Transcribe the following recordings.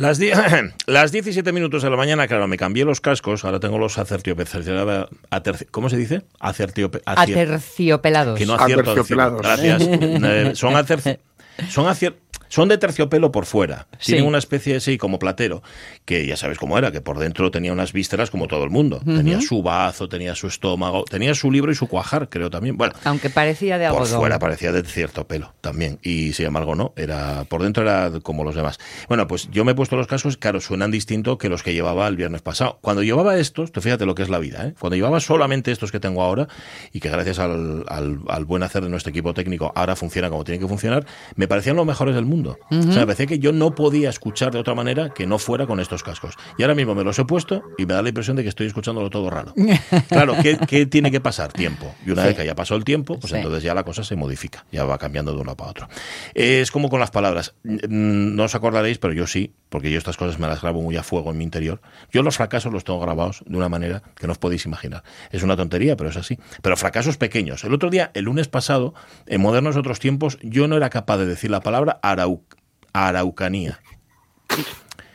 Las, las 17 minutos de la mañana, claro, me cambié los cascos, ahora tengo los acertiope... aterci- ¿Cómo se dice? Acertiope... acier- Aterciopelados. que no acierto. Aterciopelados. Gracias. Eh, son aterci- son acier- son de terciopelo por fuera. Sí. Tienen una especie así como platero, que ya sabes cómo era, que por dentro tenía unas vísceras como todo el mundo. Tenía su bazo, tenía su estómago, tenía su libro y su cuajar, creo también. Bueno, Aunque parecía de por algodón. fuera parecía de cierto pelo también. Y sin embargo, no. Era, por dentro era como los demás. Bueno, pues yo me he puesto los cascos, claro, suenan distinto que los que llevaba el viernes pasado. Cuando llevaba estos, tú fíjate lo que es la vida, ¿eh? Cuando llevaba solamente estos que tengo ahora, y que gracias al, al- al buen hacer de nuestro equipo técnico ahora funciona como tiene que funcionar, me parecían los mejores del mundo. O sea, me parecía que yo no podía escuchar de otra manera que no fuera con estos cascos. Y ahora mismo me los he puesto y me da la impresión de que estoy escuchándolo todo raro. Claro, ¿qué, qué tiene que pasar? Tiempo. Y una Sí. vez que haya pasado el tiempo, pues Sí. entonces ya la cosa se modifica, ya va cambiando de uno para otro. Es como con las palabras. Mm, No os acordaréis, pero yo sí, porque yo estas cosas me las grabo muy a fuego en mi interior. Yo los fracasos los tengo grabados de una manera que no os podéis imaginar. Es una tontería, pero es así. Pero fracasos pequeños. El otro día, el lunes pasado, en Modernos Otros Tiempos, yo no era capaz de decir la palabra arau- araucanía.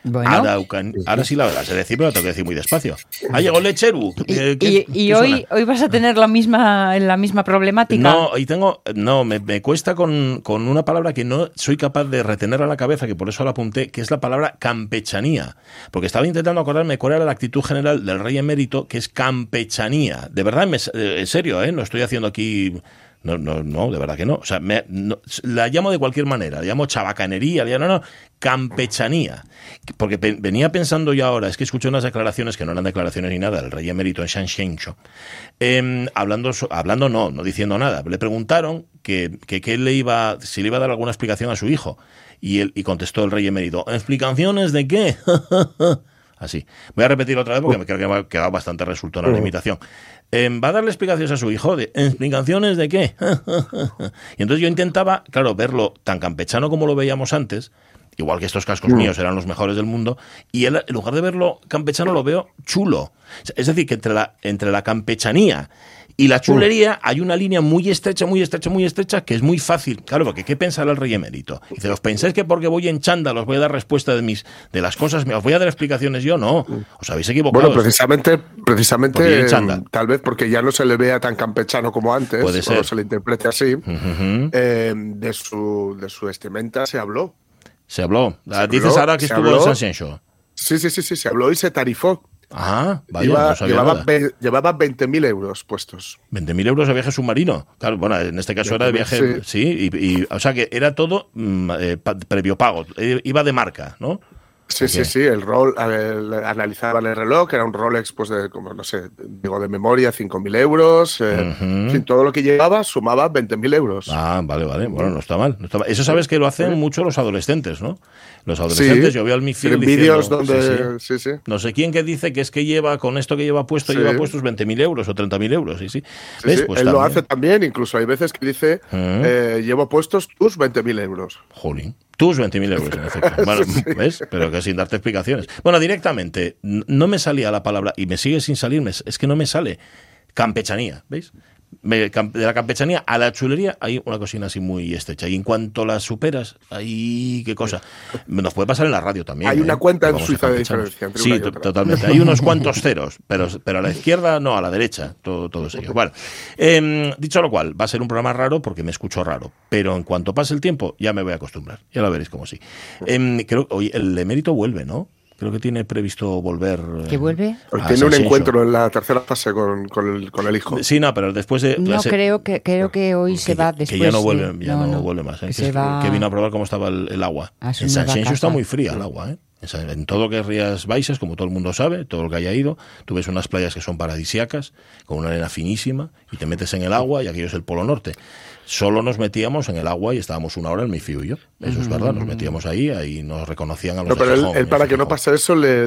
Bueno, Araucan- Ahora sí la verdad, se decir, pero la tengo que decir muy despacio. Ha llegado el lecheru. y, Eh, y- ¿qué- y qué hoy, hoy vas a tener la misma, la misma problemática. No, y tengo, no, me, me cuesta con, con una palabra que no soy capaz de retener a la cabeza, que por eso la apunté, que es la palabra campechanía. Porque estaba intentando acordarme cuál era la actitud general del rey emérito, que es campechanía. De verdad, me- eh, en serio, ¿eh? No estoy haciendo aquí... No, no, no, de verdad que no. O sea, me- no, la llamo de cualquier manera. La llamo chabacanería, la llamo, no, no, campechanía. Porque pe- venía pensando yo ahora, es que escuché unas declaraciones que no eran declaraciones ni nada, del rey emérito en Shanshencho, eh, hablando, so- hablando no, no diciendo nada. Le preguntaron que, que, le iba, si le iba a dar alguna explicación a su hijo. Y, él, y contestó el rey emérito, ¿explicaciones de qué? Así. Voy a repetir otra vez porque me creo que me ha quedado bastante resultona la imitación. Eh, ¿Va a darle explicaciones a su hijo? De, ¿Explicaciones de qué? y entonces yo intentaba, claro, verlo tan campechano como lo veíamos antes, igual que estos cascos míos eran los mejores del mundo, y él, en lugar de verlo campechano, lo veo chulo. Es decir, que entre la, entre la campechanía y la chulería hay una línea muy estrecha, muy estrecha, muy estrecha, que es muy fácil. Claro, porque ¿qué pensará el rey emérito? Dice, ¿os pensáis que porque voy en chándal os voy a dar respuesta de mis de las cosas, os voy a dar explicaciones yo? No, os habéis equivocado. Bueno, precisamente, precisamente chándal. tal vez porque ya no se le vea tan campechano como antes, Puede o ser. se le interprete así, eh, de, su, de su vestimenta se habló. Se habló. Se Dices habló, ahora que estuvo en habló. San Show. Sí, sí, sí, sí, se habló y se tarifó. Ah, vaya, Iba- no llevaba, ve- llevaba 20.000 euros puestos. 20.000 euros de viaje submarino. Claro, bueno, en este caso era de 20.000, viaje, sí, y, y- o sea que era todo mm, eh, pa- previo pago. Eh, iba de marca, ¿no? Sí, sí, sí, el rol, el- analizaban el reloj, era un Rolex, pues de, como no sé, digo de memoria, 5.000 euros. eh, en fin, todo lo que llevaba sumaba 20.000 euros. Ah, vale, vale. Bueno, no está mal. no está mal. Eso sabes que lo hacen mucho los adolescentes, ¿no? Los adolescentes, yo veo al mi en vídeos donde. sí, sí. Sí, sí. No sé quién que dice que es que lleva con esto que lleva puesto, Sí. lleva puestos 20.000 euros o 30.000 euros. Sí, sí. Sí, ¿Ves? sí, Pues él lo hace también, incluso hay veces que dice, eh, llevo puestos tus 20.000 euros. Jolín. Tus 20.000 euros, en efecto. Bueno, ¿ves? Pero que sin darte explicaciones. Bueno, directamente, no me salía la palabra, y me sigue sin salirme, es que no me sale campechanía, ¿veis? De la campechanía a la chulería hay una cocina así muy estrecha. Y en cuanto la superas, ahí qué cosa. Nos puede pasar en la radio también. Hay ¿eh? una cuenta en Suiza de diferencia entre Sí, totalmente. Hay unos cuantos ceros, pero, pero a la izquierda no, a la derecha, todo, todos ellos. Bueno, em, dicho lo cual, va a ser un programa raro porque me escucho raro, pero en cuanto pase el tiempo ya me voy a acostumbrar, ya lo veréis como sí. Em, creo oye, el emérito vuelve, ¿no? Creo que tiene previsto volver. eh, ¿Que vuelve? A tiene un encuentro en la tercera fase con, con el, con el hijo. Sí, no, pero después de. No, se- creo que, creo que hoy se que, va que después. ya no de- vuelve, ya no, vuelve más. ¿eh? que Que, se es- va que vino a probar cómo estaba el, el agua. En San está muy fría el agua, ¿eh? En todo que es Rías Baixas, como todo el mundo sabe, todo el que haya ido, tú ves unas playas que son paradisíacas, con una arena finísima, y te metes en el agua, y aquello es el Polo Norte. Solo nos metíamos en el agua y estábamos una hora el Mifiu y yo. Eso es verdad, nos metíamos ahí, ahí nos reconocían a los No, pero él, Gijón, él en para que no pase eso, le,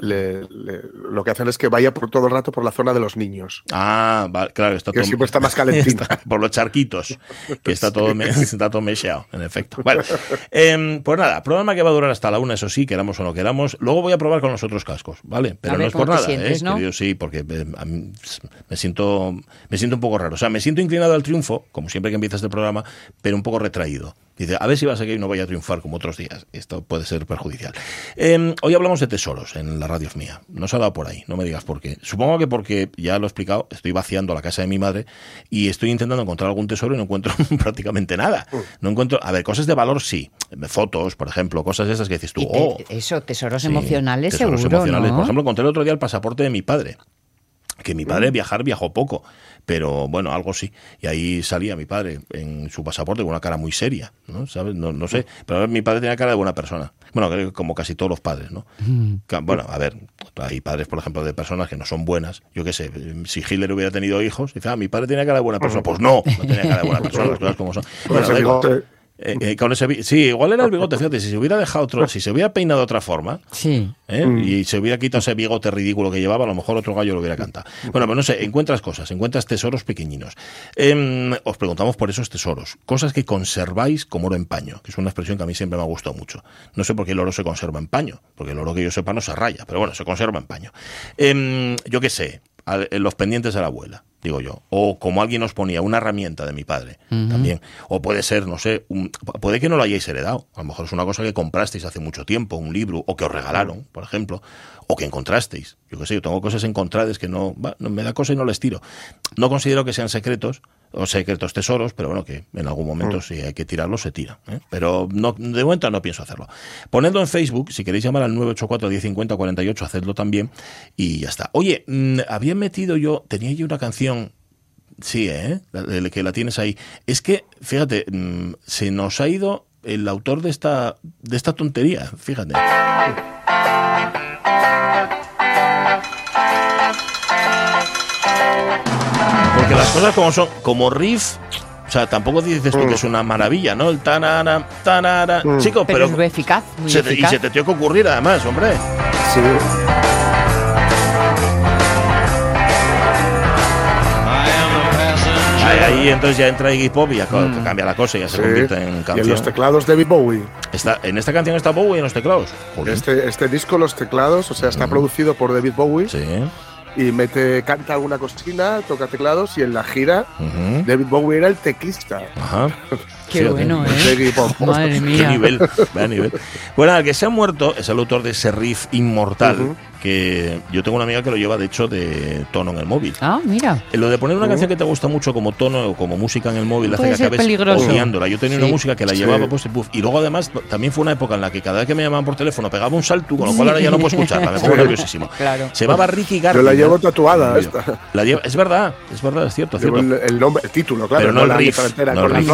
le- le- lo que hacen es que vaya por todo el rato por la zona de los niños. Ah, vale, claro, está Que todo. siempre está más calentito. Está por los charquitos, que está todo, me- está todo mecheado, en efecto. Bueno, em, pues nada, programa que va a durar hasta la una, eso sí, queramos o no queramos. Luego voy a probar con los otros cascos, ¿vale? Pero A no ver es por nada, sientes, ¿eh? ¿no? querido, sí, porque a mí me siento, me siento un poco raro. O sea, me siento inclinado al triunfo, como siempre que empieza este programa, pero un poco retraído. Dice, a ver si va a seguir y no vaya a triunfar como otros días. Esto puede ser perjudicial. Eh, hoy hablamos de tesoros en la radio mía. No se ha dado por ahí, no me digas por qué. Supongo que porque, ya lo he explicado, estoy vaciando la casa de mi madre y estoy intentando encontrar algún tesoro y no encuentro prácticamente nada. No encuentro, a ver, cosas de valor sí. Fotos, por ejemplo, cosas esas que dices tú, te- oh, eso, tesoros Sí, emocionales tesoros seguro, emocionales. ¿no? Por ejemplo, encontré el otro día el pasaporte de mi padre. Que mi Mm. padre viajar viajó poco, pero bueno, algo sí. Y ahí salía mi padre en su pasaporte con una cara muy seria, ¿no? ¿Sabes? No, no sé. Pero mi padre tenía cara de buena persona. Bueno, creo que como casi todos los padres, ¿no? Mm. Bueno, a ver, hay padres, por ejemplo, de personas que no son buenas. Yo qué sé, si Hitler hubiera tenido hijos, dice, ah, mi padre tenía cara de buena persona. Pues no, no tenía cara de buena persona, las cosas como son. Bueno, Eh, eh, con ese sí, igual era el bigote, fíjate, si se hubiera dejado otro, si se hubiera peinado de otra forma, Sí. ¿eh? Mm. y se hubiera quitado ese bigote ridículo que llevaba, a lo mejor otro gallo lo hubiera cantado. Bueno, pero no sé, encuentras cosas, encuentras tesoros pequeñinos. Em, os preguntamos por esos tesoros, cosas que conserváis como oro en paño, que es una expresión que a mí siempre me ha gustado mucho. No sé por qué el oro se conserva en paño, porque el oro que yo sepa no se raya, pero bueno, se conserva en paño. Em, yo qué sé, en los pendientes de la abuela, digo yo. O como alguien nos ponía, una herramienta de mi padre también. O puede ser, no sé, un- puede que no lo hayáis heredado. A lo mejor es una cosa que comprasteis hace mucho tiempo, un libro, o que os regalaron, por ejemplo, o que encontrasteis. Yo qué sé, yo tengo cosas encontradas que no me da cosa y no les tiro. No considero que sean secretos, o secretos tesoros, pero bueno, que en algún momento si hay que tirarlos, se tira. ¿eh? Pero no, de momento no pienso hacerlo. Ponedlo en Facebook, si queréis llamar al 984-1050-48, hacedlo también y ya está. Oye, mm, había metido yo, tenía yo una canción Sí, ¿eh? Que la tienes ahí. Es que, fíjate, mm, se nos ha ido el autor de esta, de esta tontería, fíjate. Porque las cosas como son, como riff, o sea, tampoco dices tú que es una maravilla, ¿no? El tanara, tanara. Chico, Pero, pero, es muy eficaz, muy se te- y eficaz. se te tiene que ocurrir además, hombre. Sí. Ahí, ahí entonces ya entra Iggy Pop y ya ca- cambia la cosa y ya se sí. convierte en Y en canción. los teclados David Bowie. Está, en esta canción está Bowie en los teclados. Joder. Este, este disco, los teclados, o sea, está producido por David Bowie Sí. Y mete, canta alguna cocina, toca teclados y en la gira. David Bowie era el teclista. Ajá. Qué Fíjate. bueno, ¿eh? Madre Qué mía. nivel, vaya nivel. Bueno, el que se ha muerto es el autor de ese riff inmortal Ujú. que yo tengo una amiga que lo lleva de hecho de tono en el móvil. Ah, mira. Eh, Lo de poner una canción que te gusta mucho como tono o como música en el móvil hace que acabes peligroso. odiándola. Yo tenía Sí. una música que la Sí. llevaba pues, y luego además también fue una época en la que cada vez que me llamaban por teléfono pegaba un salto, con lo cual ahora ya no puedo escucharla, me pongo nerviosísimo. Claro. Se llamaba Ricky Yo Gardner. la llevo tatuada. esta. La lleva- es verdad, es verdad, es cierto, es Llevo cierto. el, el nombre, el título, claro. pero no, la el riff. no el las riff.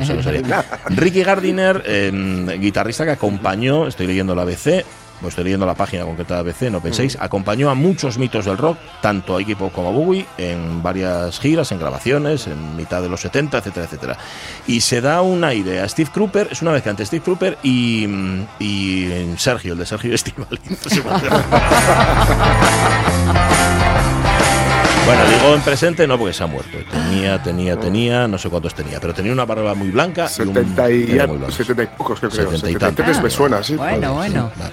No. Ricky Gardiner, eh, guitarrista que acompañó, estoy leyendo la ABC, o estoy leyendo la página concreta de ABC, no penséis, acompañó a muchos mitos del rock, tanto a Iggy Pop como a Bowie, en varias giras, en grabaciones, en mitad de los 70, etcétera, etcétera. Y se da un aire a Steve Cropper, es una vez que ante Steve Cropper y, y Sergio, el de Sergio Estivali. Bueno, digo en presente no porque se ha muerto. Tenía, tenía, tenía, no sé cuántos tenía, pero tenía una barba muy blanca y un 70 y, blanco. 70 y pocos, que creo. 70 y 73 tantos. me suena, sí. Bueno, bueno. Vale.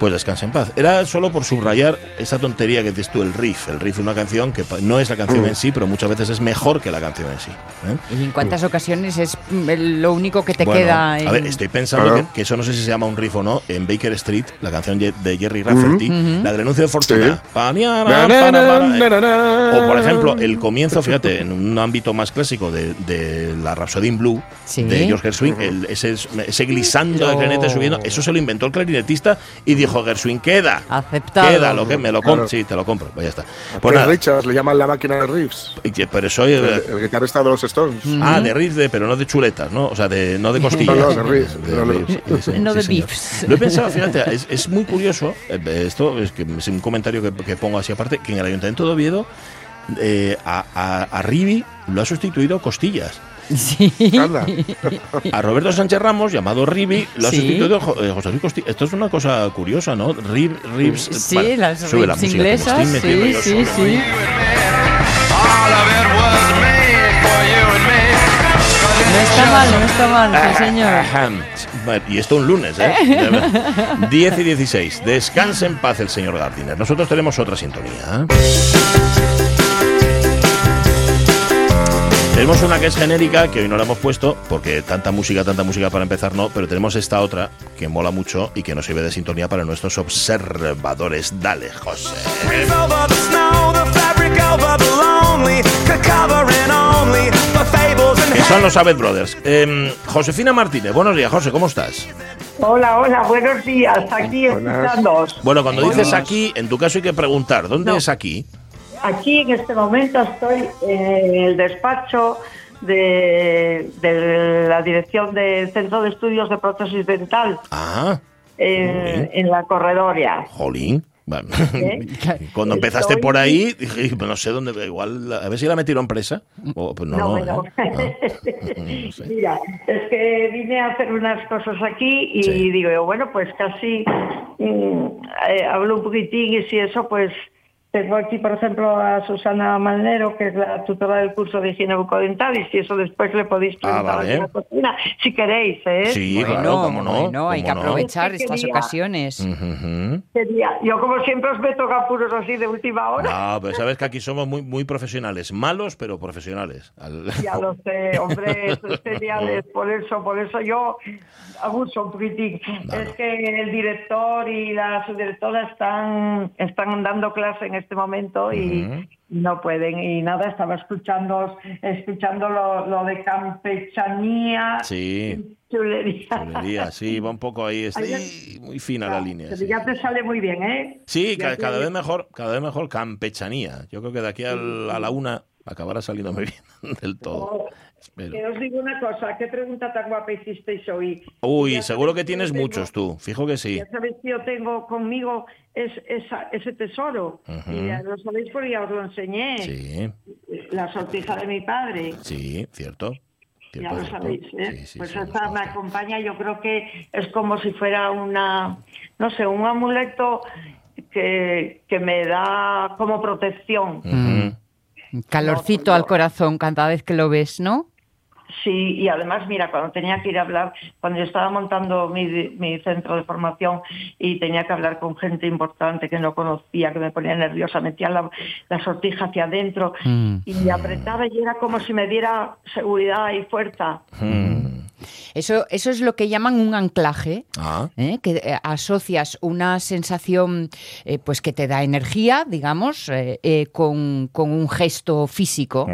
Pues descansa en paz. Era solo por subrayar esa tontería que dices tú, el riff. El riff es una canción que no es la canción Mm. en sí, pero muchas veces es mejor que la canción en sí. ¿eh? ¿Y en cuántas ocasiones es mm, lo único que te Bueno, queda? En... A ver, estoy pensando Claro. que, que eso no sé si se llama un riff o no. En Baker Street, la canción de Jerry Rafferty, la del anuncio de Fortuna. Sí. Paniara, Na, na, para, na, eh. O por ejemplo, el comienzo, fíjate, en un ámbito más clásico de, de la Rhapsody in Blue Sí. de George Gershwin, el- ese, ese glissando de clarinete subiendo, eso se lo inventó el clarinetista y dijo Gershwin, queda. Aceptado. Queda, lo que me lo compro. Claro. Sí, te lo compro. Pues ya está. A Pues nada, Richards le llaman la máquina de riffs. pero soy. El, el guitarrista de los Stones. Ah, de riff, de, pero no de chuletas, ¿no? O sea, de, no de costillas. No, no, de riffs, no, no. riffs, sí, No sí, de señor. beefs. Lo he pensado, fíjate, es, es muy curioso, eh, esto es, que es un comentario que, que pongo así aparte, que en el Ayuntamiento de Oviedo eh, a, a, a Rivi lo ha sustituido Costillas. Sí. A Roberto Sánchez Ramos, llamado Rivi, lo ha Sí. sustituido eh, José Luis Costillas. Esto es una cosa curiosa, ¿no? Rib, ribs, Sí, vale, las sube la música, inglesas. Sí, sí, solo. sí. No está mal, no está mal, sí, señor. Y esto un lunes, ¿eh? 10 y 16. Descanse en paz el señor Gardiner. Nosotros tenemos otra sintonía. ¿eh? Tenemos una que es genérica, que hoy no la hemos puesto, porque tanta música, tanta música para empezar no, pero tenemos esta otra que mola mucho y que nos sirve de sintonía para nuestros observadores. Dale, José. Que son los Abed Brothers. Em, Josefina Martínez, buenos días, José, ¿cómo estás? Hola, hola, buenos días. Aquí escuchando. Bueno, cuando dices aquí, en tu caso hay que preguntar, ¿dónde es aquí? Aquí en este momento estoy en el despacho de, de la dirección del Centro de Estudios de Prótesis Dental Ah, en, en la Corredoria. jolín. ¿Eh? Cuando empezaste Estoy- por ahí, dije, no sé dónde, igual, a ver si la metieron presa. O, pues no, no, bueno. ¿eh? No sé. Mira, es que vine a hacer unas cosas aquí y Sí. digo yo, bueno, pues casi mm, eh, hablo un poquitín y si eso, pues tengo aquí, por ejemplo, a Susana Malnero, que es la tutora del curso de higiene bucodental y si eso después le podéis Ah, preguntar vale. aquí en la cocina, si queréis, ¿eh? Sí, bueno, claro, cómo no. bueno, hay que cómo no. aprovechar Es que estas quería- ocasiones. Ujú, ujú. Sería- Yo como siempre os meto apuros así de última hora. No, pero sabes que aquí somos muy, muy profesionales. Malos, pero profesionales. Al- Ya lo sé, hombre, eso es genial, por eso, por eso yo abuso un poquitín. Es que el director y la subdirectora están, están dando clase en este momento y no pueden. Y nada, estaba escuchando, escuchando lo, lo de campechanía. Sí, chulería. chulería, sí, va un poco ahí, ahí muy fina la línea. Pero sí. Ya te sale muy bien, ¿eh? Sí, cada vez mejor, cada vez mejor campechanía. Yo creo que de aquí al- a la una acabará saliendo muy bien del todo. Que os digo una cosa, ¿qué pregunta tan guapa hicisteis hoy? Uy, Ya seguro que tienes tengo- muchos tú, fijo que sí. Ya sabéis que yo tengo conmigo es, esa- ese tesoro. Y ya lo sabéis porque ya os lo enseñé. Sí, La sortija de mi padre. sí, cierto. Ya lo cierto. sabéis, ¿eh? Sí, sí, pues sí, esta me acompaña, yo creo que es como si fuera una, no sé, un amuleto que, que me da como protección. Ujú. Calorcito No, al corazón cada vez que lo ves, ¿no? Sí, y además, mira, cuando tenía que ir a hablar, cuando yo estaba montando mi, mi centro de formación y tenía que hablar con gente importante que no conocía, que me ponía nerviosa, metía la, la sortija hacia adentro Mm. y apretaba y era como si me diera seguridad y fuerza. Mm. Eso, eso es lo que llaman un anclaje. Ah, ¿eh? que eh, asocias una sensación eh, pues que te da energía, digamos, eh, eh, con, con un gesto físico,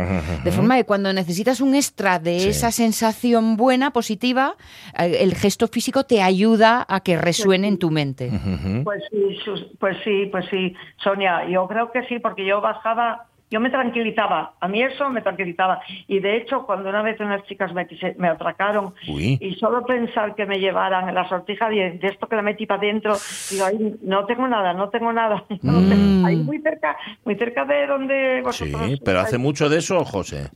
de forma que cuando necesitas un extra de Sí. esa sensación buena, positiva, eh, el gesto físico te ayuda a que resuene en tu mente. Pues sí, pues sí, pues sí, Sonia, yo creo que sí, porque yo bajaba, yo me tranquilizaba, a mí eso me tranquilizaba. Y de hecho, cuando una vez unas chicas me, quise- me atracaron Uy. y solo pensar que me llevaran la sortija de, de esto que la metí para adentro, digo, ay, no tengo nada, no tengo nada. No tengo- Mm. Ahí muy cerca, muy cerca de donde Sí, vosotros pero hace mucho de eso, José.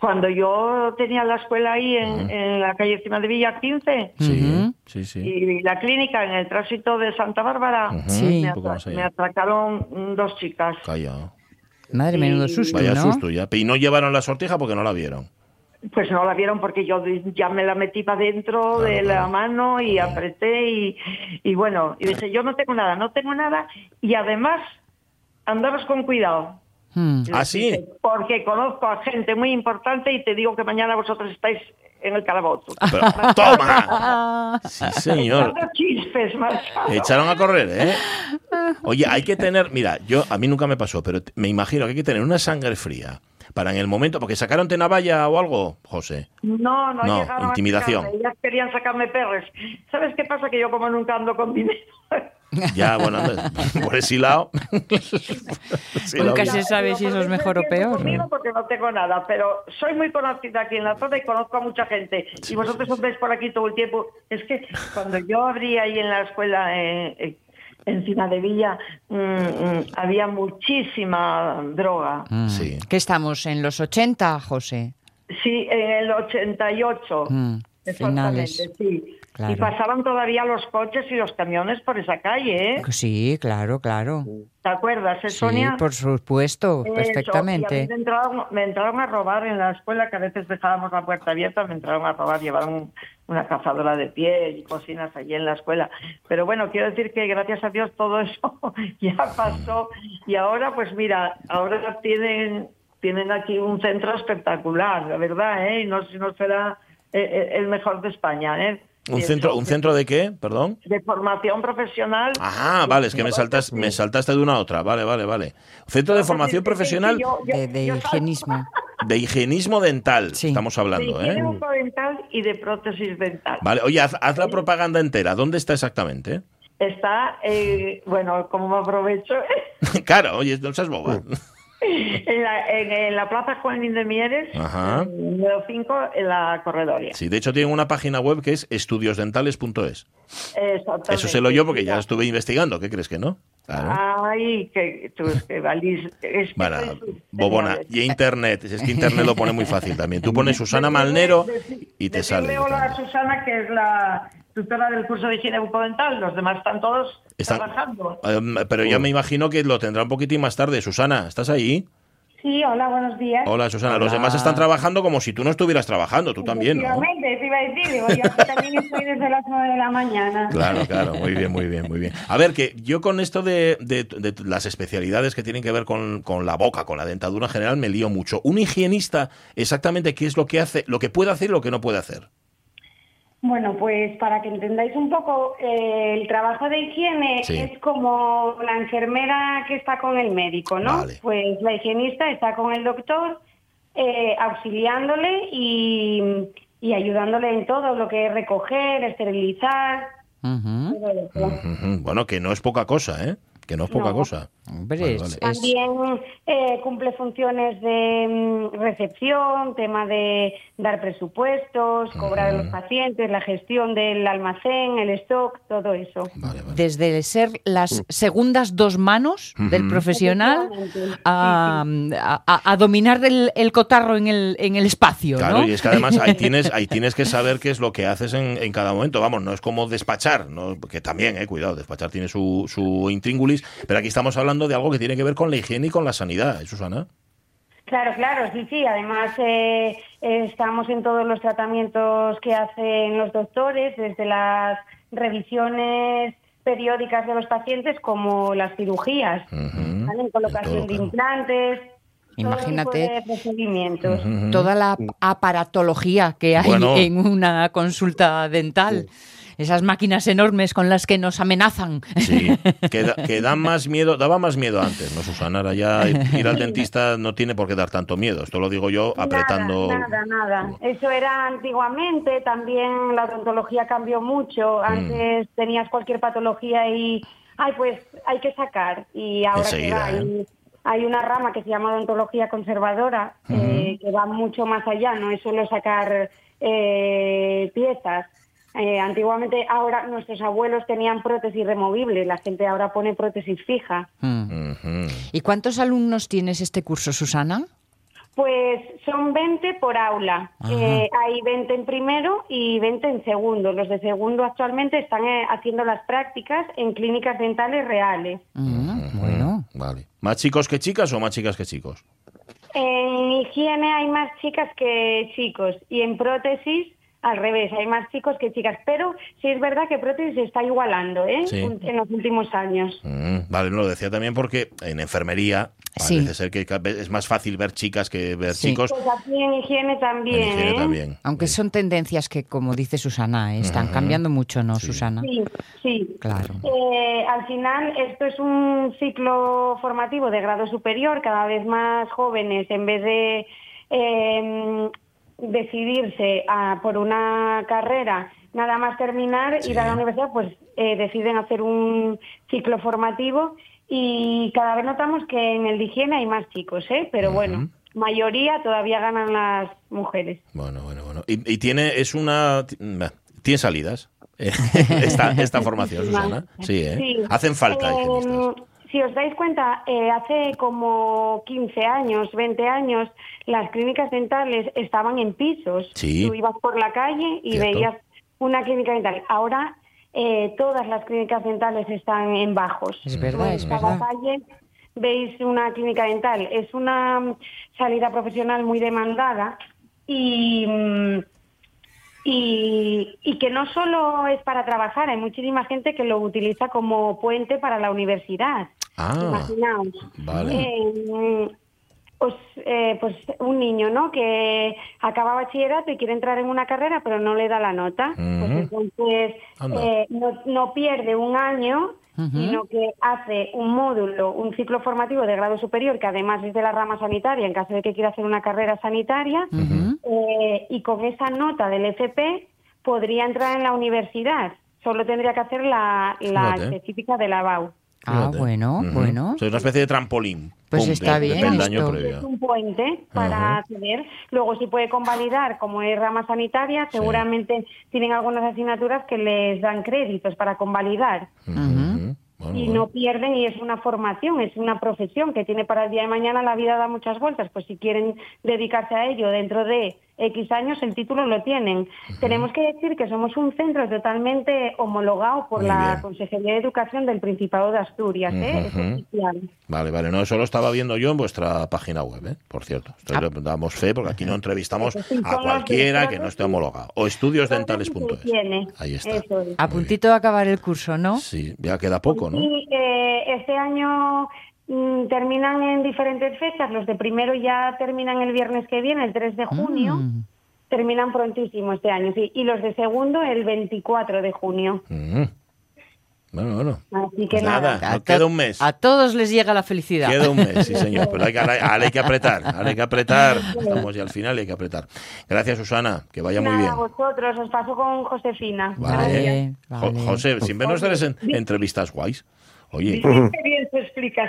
Cuando yo tenía la escuela ahí en, en la calle encima de Villa 15 Sí, sí, sí. y la clínica en el tránsito de Santa Bárbara, Sí. me, atra- me atracaron mm, dos chicas. Calla. Madre, menudo susto, Vaya ¿no? susto ya. Y no llevaron la sortija porque no la vieron. Pues no la vieron porque yo ya me la metí para dentro de la claro. mano y apreté y, y bueno, y dije, yo no tengo nada, no tengo nada y además andabas con cuidado. Mm. ¿Ah, sí? Porque conozco a gente muy importante y te digo que mañana vosotros estáis en el calabozo. Pero- ¡Toma! Ah, Sí, señor. Chispes. Echaron a correr, ¿eh? Oye, hay que tener, mira, yo a mí nunca me pasó, pero me imagino que hay que tener una sangre fría para en el momento, porque sacaron navalla o algo, José. No, no, No, a intimidación. Ellas querían sacarme perres. ¿Sabes qué pasa? Que yo como nunca ando con dinero. Ya, bueno, por ese lado. Sí, Nunca se sabe si eso es mejor o peor. Conmigo porque no tengo nada, pero soy muy conocida aquí en la zona y conozco a mucha gente. y vosotros os veis por aquí todo el tiempo. Es que cuando yo abrí ahí en la escuela eh, eh, encima de Villa, mm, mm, había muchísima droga. Mm. Sí. ¿Qué estamos? ¿En los 80, José? Sí, en el 88. Mm, Exactamente, finales. sí. Claro. Y pasaban todavía los coches y los camiones por esa calle, ¿eh? Sí, claro, claro. ¿Te acuerdas, eh, Sí, Sonia? por supuesto, Eso, y a perfectamente. mí me, entraron, me entraron a robar en la escuela, que a veces dejábamos la puerta abierta, me entraron a robar, llevaron un- una cazadora de piel y cocinas allí en la escuela. Pero bueno, quiero decir que gracias a Dios todo eso ya pasó y ahora pues mira, ahora tienen tienen aquí un centro espectacular, la verdad, ¿eh? Y no sé si no será eh, eh, el mejor de España, ¿eh? ¿Un centro, ¿Un centro de qué? Perdón. de formación profesional. Ah, vale, es que me saltas, me saltaste de una a otra. Vale, vale, vale. Centro de formación profesional De, de higienismo. de higienismo dental. Sí. Estamos de hablando, higiene ¿eh? bucodental y de prótesis dental. Vale, oye, haz, haz la propaganda entera. ¿Dónde está exactamente? Está, eh, bueno, como me aprovecho, claro, oye, no seas boba. en la, en, en la Plaza Juan de Mieres, Ajá. en número 5, en la corredoria. Sí, de hecho tienen una página web que es estudiosdentales.es. Eso sé lo yo porque ya estuve investigando. ¿Qué crees que no? Claro. Ay, que tú es que valís. es que Bueno, sois Bobona, y internet, es que internet lo pone muy fácil también. Tú pones Susana Malnero y te sale. Decirle hola a Susana, que es la tutora del curso de higiene bucodental. Los demás están todos Están- trabajando. Eh, Pero ya me imagino que lo tendrá un poquitín más tarde. Susana, ¿estás ahí? Sí, hola, buenos días. Hola, Susana. Los Hola. demás están trabajando como si tú no estuvieras trabajando, tú también, ¿no? Efectivamente, te iba a decir, digo, yo aquí también estoy desde las 9 de la mañana. Claro, claro, muy bien, muy bien, muy bien. A ver, que yo con esto de, de- de las especialidades que tienen que ver con, con la boca, con la dentadura en general, me lío mucho. Un higienista, exactamente qué es lo que hace, lo que puede hacer y lo que no puede hacer. Bueno, pues para que entendáis un poco, eh, el trabajo de higiene Sí. es como la enfermera que está con el médico, ¿no? Vale. Pues la higienista está con el doctor eh, auxiliándole y, y ayudándole en todo lo que es recoger, esterilizar. Todo eso. Bueno, que no es poca cosa, ¿eh? Que no es poca No. cosa. Hombre, Vale, es- vale. es- También eh, cumple funciones de mm, recepción, tema de dar presupuestos, cobrar a los pacientes, la gestión del almacén, el stock, todo eso. Vale, vale. desde ser las segundas dos manos del profesional a, a- a dominar el, el cotarro en el, en el espacio, Claro, ¿no? y es que además ahí tienes, ahí tienes que saber qué es lo que haces en, en cada momento. Vamos, no es como despachar, ¿no? que también, eh, cuidado, despachar tiene su, su intríngulis, pero aquí estamos hablando de algo que tiene que ver con la higiene y con la sanidad, ¿eh, Susana? Claro, claro, sí, sí. Además, eh, eh, estamos en todos los tratamientos que hacen los doctores, desde las revisiones periódicas de los pacientes como las cirugías, Ujú. ¿vale? colocación De todo, de claro. implantes, Imagínate. Toda la aparatología que hay Bueno. en una consulta dental. Esas máquinas enormes con las que nos amenazan. Sí, que, da- que dan más miedo, daba más miedo antes, ¿no, Susana? Ahora ya ir al dentista no tiene por qué dar tanto miedo. Esto lo digo yo apretando. Nada, nada, nada. Eso era antiguamente, también la odontología cambió mucho. Mm. Antes tenías cualquier patología y, ay, pues hay que sacar. Y ahora que Enseguida, va, ¿eh? hay, hay una rama que se llama odontología conservadora, eh, que va mucho más allá, no es solo sacar eh, piezas. Eh, antiguamente, ahora nuestros abuelos tenían prótesis removible, la gente ahora pone prótesis fija. Mm. ¿Y cuántos alumnos tienes este curso, Susana? Pues son 20 por aula. Eh, hay 20 en primero y 20 en segundo. Los de segundo actualmente están eh, haciendo las prácticas en clínicas dentales reales. Mm, bueno. Vale. ¿Más chicos que chicas o más chicas que chicos? En higiene hay más chicas que chicos y en prótesis al revés, hay más chicos que chicas. Pero sí es verdad que prótesis se está igualando ¿eh? Sí. en los últimos años. Mm, vale, no lo decía también porque en enfermería Sí. parece ser que es más fácil ver chicas que ver Sí. chicos. Pues aquí en higiene también. En higiene ¿eh? también. Aunque son tendencias que, como dice Susana, están cambiando mucho, ¿no, Susana? Sí, sí. Claro. Eh, al final, esto es un ciclo formativo de grado superior, cada vez más jóvenes, en vez de eh, decidirse a- por una carrera, nada más terminar, Sí. ir a la universidad, pues eh, deciden hacer un ciclo formativo y cada vez notamos que en el de higiene hay más chicos, ¿eh? pero bueno, mayoría todavía ganan las mujeres. Bueno, bueno, bueno. Y, y tiene, es una. Tiene salidas. eh, esta, esta formación, Susana. Sí, ¿eh? Sí. Hacen falta Eh. Si os dais cuenta, eh, hace como 15 años, 20 años, las clínicas dentales estaban en pisos. Sí. Tú ibas por la calle y Cierto. veías una clínica dental. Ahora eh, todas las clínicas dentales están en bajos. Es verdad, En es cada verdad. calle veis una clínica dental. Es una mm, salida profesional muy demandada y... mm, y, y que no solo es para trabajar, hay muchísima gente que lo utiliza como puente para la universidad. Ah, Imaginaos. vale. Eh, Pues, eh, pues un niño, ¿no? Que acaba bachillerato y quiere entrar en una carrera, pero no le da la nota. Pues entonces eh, no, no pierde un año, sino que hace un módulo, un ciclo formativo de grado superior, que además es de la rama sanitaria, en caso de que quiera hacer una carrera sanitaria, eh, y con esa nota del FP podría entrar en la universidad. Solo tendría que hacer la, la específica de la BAU. Ah, Fíjate. bueno, bueno. O sea, es una especie de trampolín. Pues Pum, está de- bien esto. Es un puente para acceder. Luego, si puede convalidar, como es rama sanitaria, seguramente tienen algunas asignaturas que les dan créditos para convalidar. Bueno, y bueno. no pierden y es una formación, es una profesión que tiene para el día de mañana la vida da muchas vueltas, pues si quieren dedicarse a ello dentro de X años el título lo tienen. Tenemos que decir que somos un centro totalmente homologado por Muy la bien. Consejería de Educación del Principado de Asturias, ¿eh? Ujú. es oficial. Vale, vale. No, eso lo estaba viendo yo en vuestra página web, ¿eh? por cierto. Estoy, Ah. damos fe porque aquí no entrevistamos a cualquiera que no esté homologado. O estudiosdentales.es. Ahí está. Es. A puntito de acabar el curso, ¿no? Sí, ya queda poco, ¿no? Y eh, este año terminan en diferentes fechas. Los de primero ya terminan el viernes que viene, el 3 de junio. Mm. Terminan prontísimo este año, sí. Y los de segundo el 24 de junio. Ujú. Bueno, bueno. Así que Pues nada, nada. nos queda un mes. A todos les llega la felicidad. Queda un mes, sí señor, pero hay que, ahora hay que apretar, ahora hay que apretar. Estamos ya al final y hay que apretar. Gracias Susana, que vaya muy bien. vosotros, os paso con Josefina. Vale. Vale, Jo- vale. José, siempre nos haces en- entrevistas guays. Oye, que bien se explica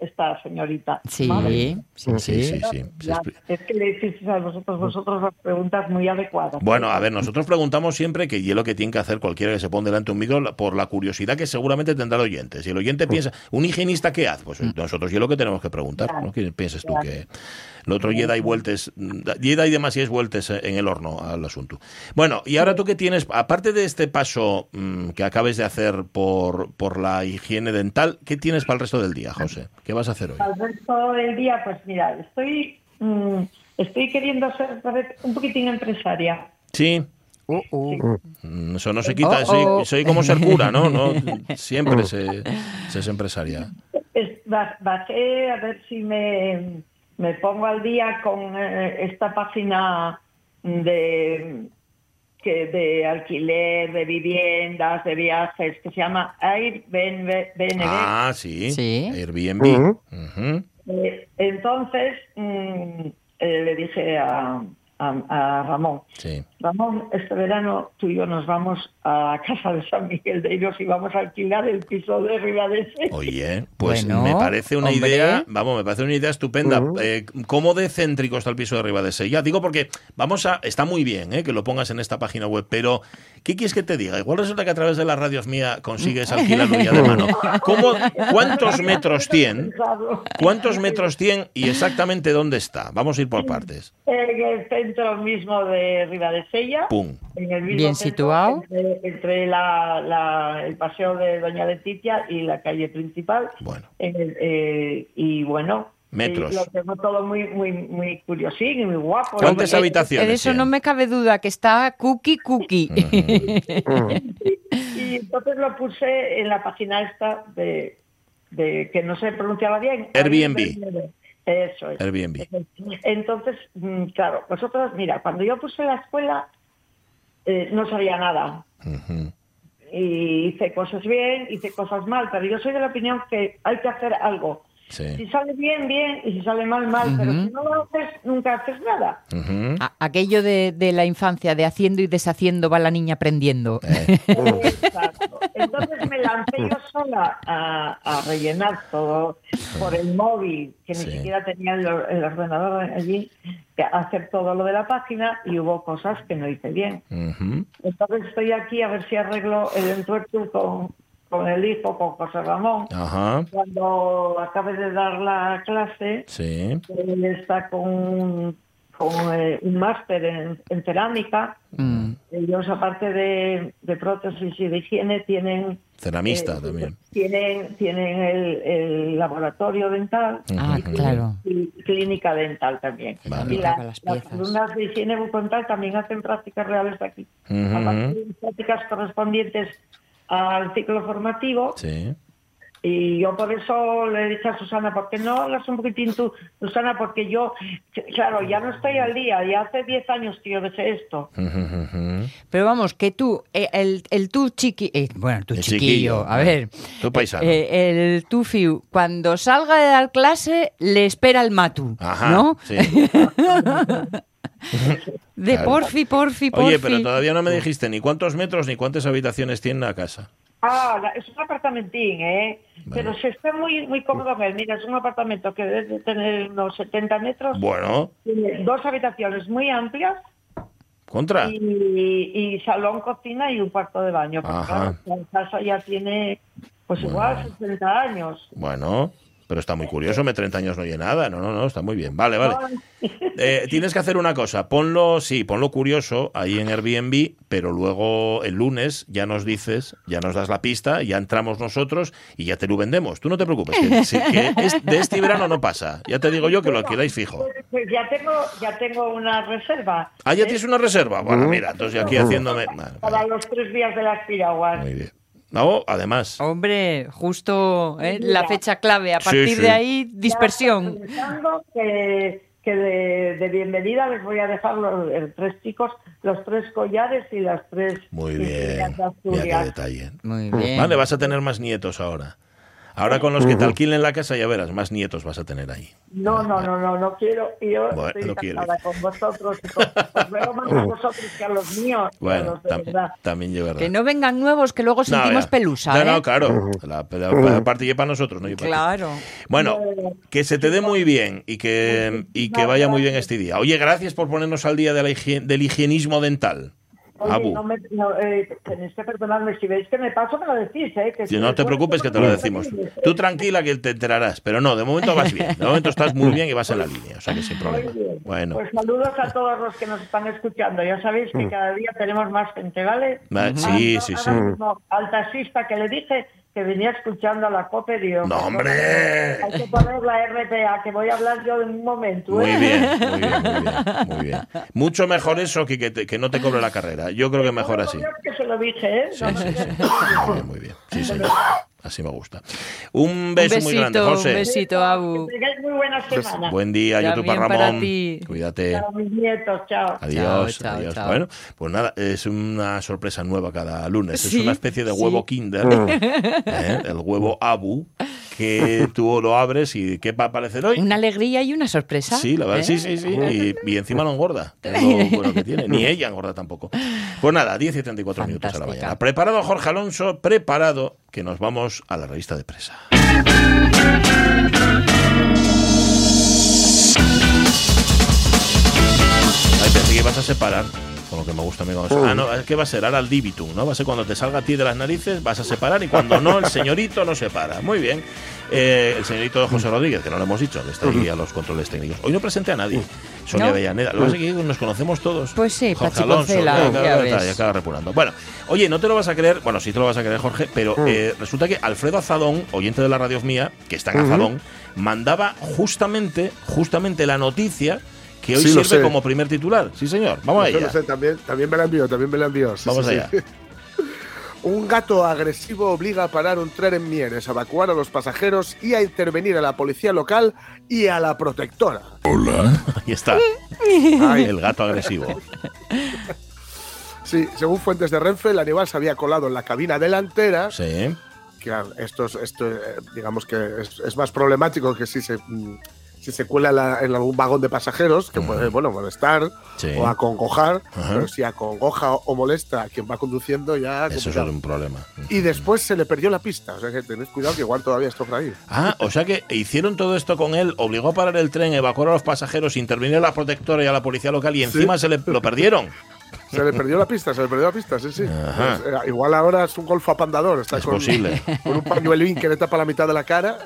esta, señorita. Sí, Madre. sí, sí, sí. sí, sí. se Ya, expli- es que le hicisteis a vosotros, vosotros las preguntas muy adecuadas. Bueno, a ver, nosotros preguntamos siempre que y es lo que tiene que hacer cualquiera que se pone delante de un micro por la curiosidad que seguramente tendrá el oyente. Si el oyente piensa, ¿un higienista qué hace? Pues nosotros y es lo que tenemos que preguntar. ¿no? ¿Qué piensas tú que el otro Jedi y vueltes, Jedi y demasiadas vueltes en el horno al asunto? Bueno, y ahora tú qué tienes, aparte de este paso mm, que acabes de hacer por, por la higiene dental, ¿qué tienes para el resto del día, José? ¿Qué vas a hacer hoy? Al resto del día, pues mira, estoy, mm, estoy queriendo ser un poquitín empresaria. Sí. Oh, oh. Mm, Eso no se quita, Oh, soy, oh. soy como ser cura, ¿no? no siempre se, se es empresaria. Bajé a ver si me, me pongo al día con eh, esta página de que de alquiler, de viviendas, de viajes, que se llama Airbnb. Ah, sí. Sí. Airbnb. Eh, entonces mm, eh, le dije a, a- a Ramón, Sí. Ramón, este verano tú y yo nos vamos a casa de San Miguel de Ellos y vamos a alquilar el piso de Ribadese. Oye, pues Bueno, me parece una hombre. idea, vamos, me parece una idea estupenda. Eh, ¿Cómo de céntrico está el piso de arriba de Sella? Digo porque vamos a, está muy bien eh, que lo pongas en esta página web, pero ¿qué quieres que te diga? Igual resulta que a través de las radios mía consigues alquilarlo ya de mano. ¿Cómo, ¿Cuántos metros tiene? ¿Cuántos metros tiene y exactamente dónde está? Vamos a ir por partes. En el centro mismo de Pum. En el mismo Bien centro, situado. Entre, entre la- la- el paseo de Doña Leticia y la calle principal. Bueno. En el, eh, y bueno. Metros. eh, Lo tengo todo muy, muy, muy curiosín y muy guapo. ¿Cuántas habitaciones En eso no me cabe duda, que está cookie cookie. Y entonces lo puse en la página esta de, de que no se pronunciaba bien. Airbnb. Eso es. Airbnb. Entonces, mm, claro, vosotros, mira, cuando yo puse la escuela, eh, no sabía nada. Y hice cosas bien, hice cosas mal, pero yo soy de la opinión que hay que hacer algo. Si sale bien, bien, y si sale mal, mal, pero si no lo haces, nunca haces nada. A- Aquello de, de la infancia, de haciendo y deshaciendo va la niña aprendiendo. Eh, Exacto. Entonces me lancé yo sola a, a rellenar todo por el móvil, que ni Sí. siquiera tenía el, or- el ordenador allí, que hacer todo lo de la página y hubo cosas que no hice bien. Entonces estoy aquí a ver si arreglo el entuerto con, con el hijo, con José Ramón. Ajá. Cuando acabe de dar la clase, Sí. él está con, un- con eh, un máster en, en cerámica. Mm. Ellos, aparte de, de prótesis y de higiene, tienen Ceramista eh, también. Tienen, tienen el, el laboratorio dental Ah, claro. y clínica dental también. Vale. Y Fabrica la- las alumnas de higiene bucodental también hacen prácticas reales de aquí. De las prácticas correspondientes al ciclo formativo, Sí. Y yo por eso le he dicho a Susana, ¿por qué no hablas un poquitín tú, Susana? Porque yo, claro, ya no estoy al día, ya hace 10 años que yo sé esto. Pero vamos, que tú, eh, el, el tú chiqui... eh, bueno, tu El chiquillo, chiquillo, a ver. tu paisano. eh, el tu fiu, cuando salga de dar clase, le espera el matu, Ajá, ¿no? sí. De Claro. porfi, porfi, porfi. Oye, pero todavía no me dijiste ni cuántos metros ni cuántas habitaciones tiene la casa. Ah, es un apartamentín, ¿eh? Pero se está muy muy cómodo en él. Mira, es un apartamento que debe tener unos 70 metros. Bueno, Tiene dos habitaciones muy amplias contra. y, y salón, cocina y un cuarto de baño. Porque, Ajá. claro, la casa ya tiene, pues igual, 60 años. Bueno, pero está muy curioso, me 30 años no oye nada. No, no, no, está muy bien. Vale, vale. Eh, tienes que hacer una cosa, ponlo, sí, ponlo curioso ahí en Airbnb, pero luego el lunes ya nos dices, ya nos das la pista, ya entramos nosotros y ya te lo vendemos. Tú no te preocupes, que, que es- de este verano no pasa. Ya te digo yo que lo alquiláis fijo. Pues, pues ya tengo ya tengo una reserva Ah, ya tienes una reserva. Bueno, mira, entonces aquí haciéndome. Para los tres días de las piraguas. Muy bien. No, además. Hombre, justo ¿eh? Mira. la fecha clave. A Sí, partir sí. de ahí, dispersión. Ya estoy pensando que, que de, de bienvenida les voy a dejar los eh, tres chicos, los tres collares y las tres Muy bien. de Mira qué detalle. Muy bien. Vale, vas a tener más nietos ahora. Ahora con los que te alquilen la casa ya verás, más nietos vas a tener ahí. No, no, no, no, no quiero. Yo Bueno, estoy no encantada con vosotros. y con- Os veo más a vosotros que a los míos. Bueno, los de tam- verdad. también yo verdad. Que no vengan nuevos que luego sentimos pelusa, No, ¿eh? no, claro. La, la parte ya para nosotros, no para ti. Claro. Bueno, que se te dé muy bien y que, y que vaya muy bien este día. Oye, gracias por ponernos al día de la higien- del higienismo dental. Oye, Abu. no me, no, eh, tenéis que perdonarme. Si veis que me paso, me lo decís, ¿eh? Que Si no te preocupes que te lo decimos. Tú tranquila que te enterarás. Pero no, de momento vas bien. De momento estás muy bien y vas en la línea. O sea que sin problema. Bueno. Pues saludos a todos los que nos están escuchando. Ya sabéis que cada día tenemos más gente, ¿vale? Mm. Va- sí, sí, sí. mismo, Al taxista que le dije que venía escuchando a la COPE, digo... ¡No, hombre! Hay que poner la RPA, que voy a hablar yo en un momento. Muy ¿eh? bien, muy bien, muy bien, muy bien. Mucho mejor eso que que, te- que no te cobre la carrera. Yo creo que mejor así. Yo que se lo dije, ¿eh? Sí, No, sí, no, sí. Muy bien, muy bien. Sí, señor. Así me gusta. Un beso un muy besito, grande, un José. besito, Abu. Que tengáis muy buena semana. Buen día, YouTube para Ramón. ti. Cuídate. Chao, mis nietos, chao. Adiós, Chao, adiós. chao. Bueno, pues nada, es una sorpresa nueva cada lunes. Es Sí, una especie de sí. huevo Kinder, ¿eh? el huevo Abu, que tú lo abres y ¿qué va a aparecer hoy? Una alegría y una sorpresa. Sí, la verdad, ¿eh? sí, sí, sí. Y, y encima no engorda. que Es lo bueno que tiene. Ni ella engorda tampoco. Pues nada, 10 y 34 minutos a la mañana. Preparado, Jorge Alonso, preparado, que nos vamos a la revista de presa. Ay, pensé que ibas a separar. Con lo que me gusta a mí. cuando- Ah, no, es que va a ser ahora al divitum, ¿no? Va a ser cuando te salga a ti de las narices, vas a separar y cuando no, el señorito no separa. Muy bien. Eh, el señorito José Rodríguez, que no lo hemos dicho, que está ahí a los controles técnicos. Hoy no presenté a nadie. Sonia ¿No? Avellaneda. Lo que pasa es que nos conocemos todos. Pues sí, Jorge Alonso, Concela, ya, ya acaba- ves. ya acaba repulando. Bueno, oye, no te lo vas a creer, bueno, sí te lo vas a creer, Jorge, pero eh, resulta que Alfredo Azadón, oyente de la radio mía, que está en Azadón, mandaba justamente, justamente la noticia que hoy Sí, lo sirve sé. como primer titular. Sí, señor. Vamos a Yo ella. lo sé, también, también me la envió, también me la envió. sí, Vamos sí, allá. sí. Un gato agresivo obliga a parar un tren en Mieres, a evacuar a los pasajeros y a intervenir a la policía local y a la protectora. Ahí está. Ay. El gato agresivo. Sí, según fuentes de Renfe, el animal se había colado en la cabina delantera. Sí. Claro, esto, es- esto eh, digamos que es, es más problemático que si se, mm, si se cuela en, la- en algún vagón de pasajeros, que puede bueno, molestar Sí. o acongojar, pero si acongoja o molesta a quien va conduciendo, ya. Eso es un problema. Y después se le perdió la pista, o sea que tened cuidado que igual todavía está por ahí. Ah, o sea que hicieron todo esto con él, obligó a parar el tren, evacuar a los pasajeros, intervenir a la protectora y a la policía local y encima se le lo perdieron. Se le perdió la pista, se le perdió la pista, sí, sí. Pues, eh, igual ahora es un golfo apandador, está Es con, posible. con un pañuelín que le tapa la mitad de la cara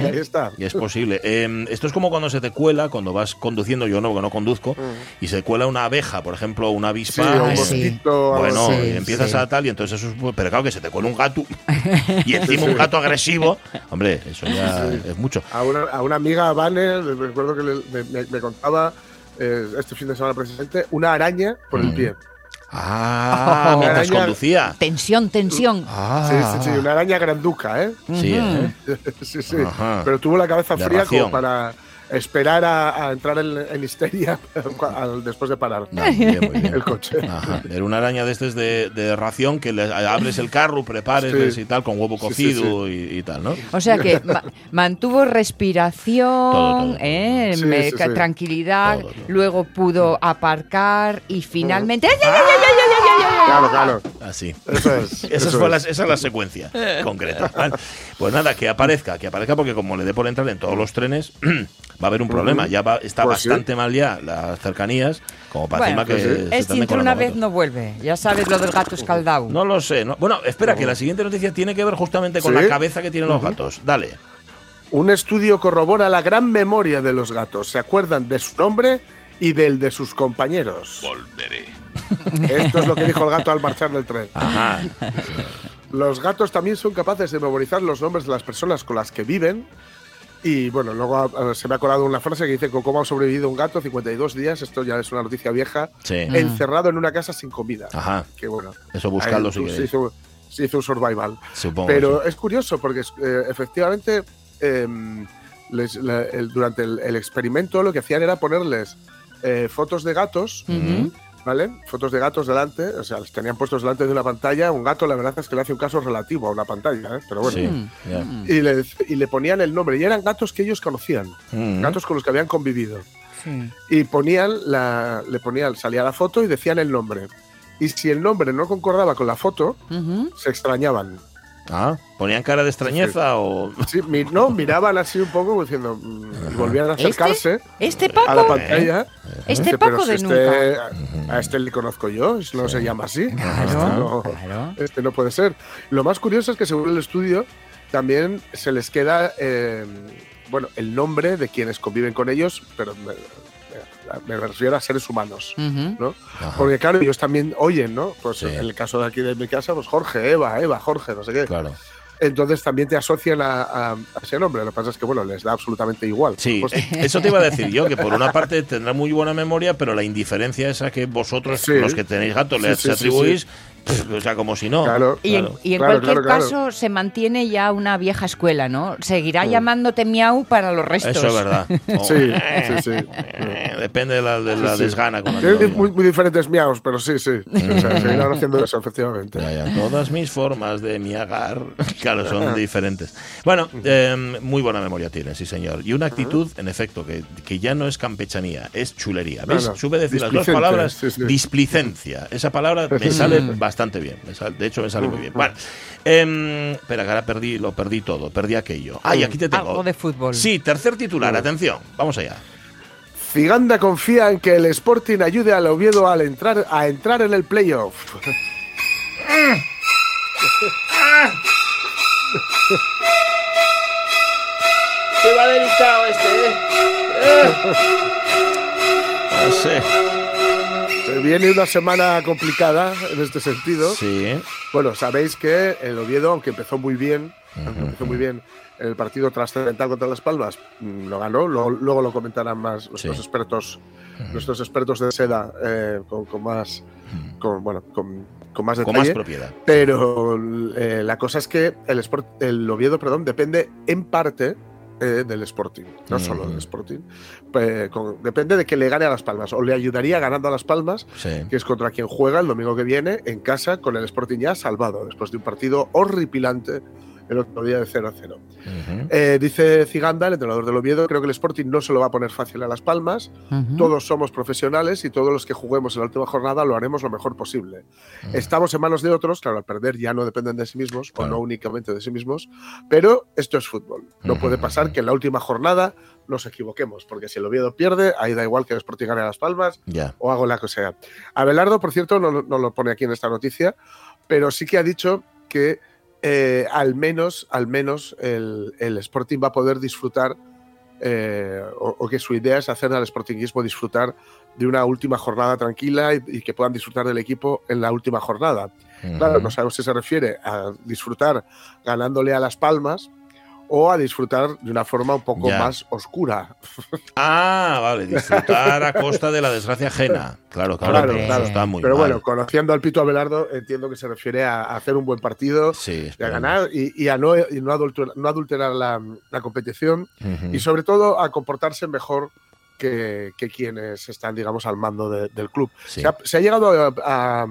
y ahí está. Y es posible. Eh, esto es como cuando se te cuela, cuando vas conduciendo, yo no, porque no conduzco, y se cuela una abeja, por ejemplo, una Sí, avispa. un sí. mosquito. algo Bueno, y empiezas sí. a tal, y entonces eso es. Pero claro que se te cuela un gato. y encima un gato agresivo. Hombre, eso ya es mucho. A una, a una amiga, Vane, recuerdo que le- me, me- me contaba eh, este fin de semana precisamente, una araña por el Mm. pie. Ah, mientras Araña- conducía. Tensión, tensión. Ah, Sí, sí, sí, una araña granduca, ¿eh? Sí, ¿eh? sí, sí. Ajá. Pero tuvo la cabeza fría como para esperar a, a entrar en, en histeria después de parar No, muy bien, muy bien. el coche. Ajá. Era una araña de estes de, de ración que le abres el carro, prepares Sí. y tal, con huevo Sí, sí, cocido Y, y tal, ¿no? O sea que ma- mantuvo respiración, Todo, todo. ¿eh? Sí, me- sí, ca- sí. tranquilidad, Todo, todo. luego pudo aparcar y finalmente... ¡Ay, ay, ay, Claro, claro. Así. Eso es. Esa eso fue es. la, esa es la secuencia concreta. ¿vale? Pues nada, que aparezca, que aparezca porque como le dé por entrar en todos los trenes, va a haber un problema. Ya va, está Pues sí. bastante mal ya las cercanías, como para Bueno, encima que sí. se Es entra una vez no vuelve. Ya sabes lo del gato escaldado. No lo sé. no- Bueno, espera, que la siguiente noticia tiene que ver justamente con ¿Sí? la cabeza que tienen los gatos. Dale. Un estudio corrobora la gran memoria de los gatos. Se acuerdan de su nombre y del de sus compañeros. Volveré. Esto es lo que dijo el gato al marchar del tren. Ajá. Los gatos también son capaces de memorizar los nombres de las personas con las que viven. Y bueno, luego eh, se me ha colado una frase que dice que cómo ha sobrevivido un gato 52 días, esto ya es una noticia vieja, Sí. encerrado en una casa sin comida. Ajá. Que bueno, Eso buscadlo ahí si se hizo, se hizo un survival. Supongo. Pero sí. es curioso porque eh, efectivamente em, les- la- el- durante el, el experimento lo que hacían era ponerles eh, fotos de gatos, Ujú. ¿Vale? Fotos de gatos delante, o sea, les tenían puestos delante de una pantalla. Un gato, la verdad es que le hace un caso relativo a una pantalla, ¿eh? pero bueno. Sí, ya. Y, le, y le ponían el nombre, y eran gatos que ellos conocían, Mm. gatos con los que habían convivido. Sí. Y ponían la, le ponían, salía la foto y decían el nombre. Y si el nombre no concordaba con la foto, se extrañaban. Ah, ¿ponían cara de extrañeza o...? Sí, mi- no, miraban así un poco como diciendo, mm, y volvían a acercarse ¿Este a la Paco? pantalla. Este Dice, Paco de si nunca. este, a este le conozco yo, no se llama así. Claro, Este no, claro. este no puede ser. Lo más curioso es que según el estudio también se les queda eh, bueno, el nombre de quienes conviven con ellos, pero me, refiero a seres humanos. ¿no? Ajá. Porque claro, ellos también oyen, ¿no? Pues Sí. en el caso de aquí de mi casa, pues Jorge, Eva, Eva, Jorge, no sé qué. Claro. Entonces también te asocian a, a- a ese nombre. Lo que pasa es que, bueno, les da absolutamente igual. Sí, Pues, eso te iba a decir yo, que por una parte tendrá muy buena memoria, pero la indiferencia esa que vosotros, Sí. los que tenéis gatos, le Sí, sí, sí, atribuís, o sea, como si no. Claro. Y en, Claro. y en Claro, cualquier claro, claro. caso se mantiene ya una vieja escuela, ¿no? Seguirá Mm. llamándote miau para los restos. Eso es verdad. O- Sí, sí, sí. Depende de la, de la Sí, sí. desgana con la muy, muy diferentes miaos, pero sí, sí. O sea, seguirán haciendo eso, efectivamente. Ya, ya, Todas mis formas de miagar, claro, son diferentes. Bueno, eh, muy buena memoria tiene, sí, señor. Y una actitud, en efecto, que, que ya no es campechanía, es chulería. ¿Ves? No, no. Supe decir las dos palabras. sí, sí. Displicencia. Esa palabra me sale bastante bien. me sal- de hecho, me sale muy bien. Bueno, em, espera, que ahora perdí, lo perdí todo, perdí aquello. Ay, aquí te tengo. Algo de fútbol. Sí, tercer titular, atención, vamos allá. Ciganda confía en que el Sporting ayude al Oviedo al entrar, a entrar en el playoff. Qué va delicado este, ¿eh? No sé. Viene una semana complicada en este sentido. Sí. Bueno, sabéis que el Oviedo, aunque empezó muy bien, aunque empezó muy bien el partido trascendental contra Las Palmas, mm, lo ganó. Luego, luego lo comentarán más nuestros Sí. expertos, nuestros expertos de seda eh, con, con más, con, bueno, con, con más Con detalle. más propiedad. Pero eh, la cosa es que el, Sport- el Oviedo perdón, depende en parte eh, del Sporting, no solo del Sporting. Eh, con- depende de que le gane a Las Palmas, o le ayudaría ganando a Las Palmas, Sí. que es contra quien juega el domingo que viene en casa con el Sporting ya salvado, después de un partido horripilante el otro día de 0 a 0. Ujú. Eh, dice Ziganda, el entrenador del Oviedo, creo que el Sporting no se lo va a poner fácil a Las Palmas. Todos somos profesionales y todos los que juguemos en la última jornada lo haremos lo mejor posible. Estamos en manos de otros, claro, al perder ya no dependen de sí mismos Claro. o no únicamente de sí mismos, pero esto es fútbol. No puede pasar que en la última jornada nos equivoquemos, porque si el Oviedo pierde, ahí da igual que el Sporting gane a Las Palmas Ya. o hago la que sea. Abelardo, por cierto, no, no lo pone aquí en esta noticia, pero sí que ha dicho que eh, al menos, al menos el, el Sporting va a poder disfrutar, eh, o, o que su idea es hacer al Sportingismo disfrutar de una última jornada tranquila y, y que puedan disfrutar del equipo en la última jornada. Claro, no sabemos si se refiere a disfrutar ganándole a Las Palmas o a disfrutar de una forma un poco Ya. más oscura. Ah, vale, disfrutar a costa de la desgracia ajena. Claro, claro, Claro, pero eso claro. está muy Pero mal. bueno, conociendo al Pito Abelardo, entiendo que se refiere a hacer un buen partido, sí, y a ganar y, y a no, y no adulterar, no adulterar la, la competición y sobre todo a comportarse mejor que, que quienes están, digamos, al mando de- del club. Sí. Se, ha, se ha llegado a, a-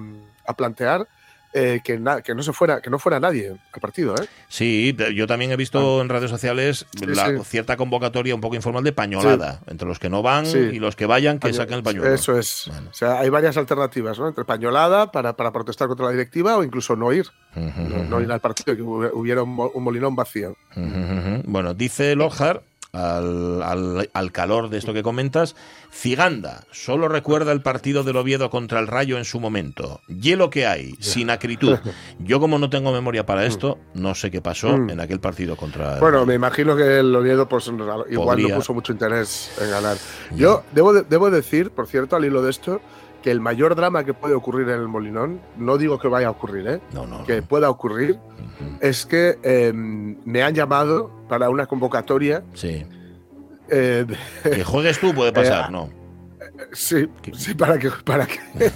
a plantear eh, que, no se fuera, que no fuera nadie al partido, ¿eh? Sí, yo también he visto en redes sociales la sí. cierta convocatoria un poco informal de pañolada, entre los que no van y los que vayan, que Paño- saquen el pañuelo. Eso es. Bueno. O sea, hay varias alternativas, ¿no? Entre pañolada para, para protestar contra la directiva o incluso no ir, no, ir al partido, que hubi- hubiera un, mo- un molinón vacío. Bueno, dice Lojard, al, al- al calor de esto que comentas, Ciganda solo recuerda el partido del Oviedo contra el Rayo en su momento. Hielo que hay, sin acritud. Yo como no tengo memoria para esto, no sé qué pasó Mm. en aquel partido contra el Bueno, Rayo. me imagino que el Oviedo pues, igual Podría. no puso mucho interés en ganar. Yo debo, de- debo decir, por cierto, al hilo de esto, que el mayor drama que puede ocurrir en el Molinón, no digo que vaya a ocurrir, ¿eh? No, no. que pueda ocurrir, es que eh, me han llamado para una convocatoria. Sí. eh, de- Que juegues tú puede pasar, Eh, ¿no? sí, sí, para que, para, que,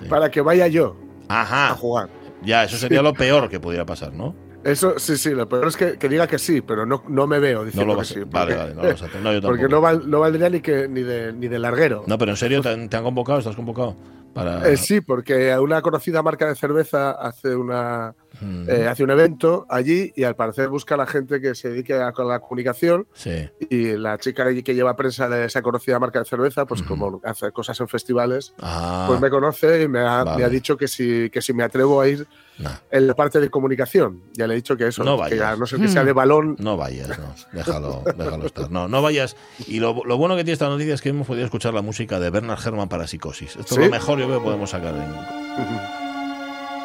Sí. para que vaya yo a Ajá. jugar. Ya, eso sería lo peor que pudiera pasar, ¿no? Eso sí, sí, lo peor es que, que diga que sí, pero no, no me veo No diciendo lo que sí. Vale, vale, no lo vas a hacer. No, yo porque no, val- no valdría ni, que, ni, de, ni de larguero. No, pero en serio, ¿te han, te han convocado? ¿Estás convocado? Para... Eh, sí, porque una conocida marca de cerveza hace, una, Mm, eh, hace un evento allí y al parecer busca a la gente que se dedique a, la comunicación sí. y la chica allí que lleva prensa de esa conocida marca de cerveza, pues como hace cosas en festivales, Ah, pues me conoce y me ha, vale. me ha dicho que si, que si me atrevo a ir no, en la parte de comunicación. Ya le he dicho que eso, No que vayas. a no ser que sea de balón, no vayas, no. Déjalo, déjalo estar. No, no vayas. Y lo, lo bueno que tiene esta noticia es que hemos podido escuchar la música de Bernard Herrmann para Psicosis. Esto ¿Sí? es lo mejor yo creo que podemos sacar. en-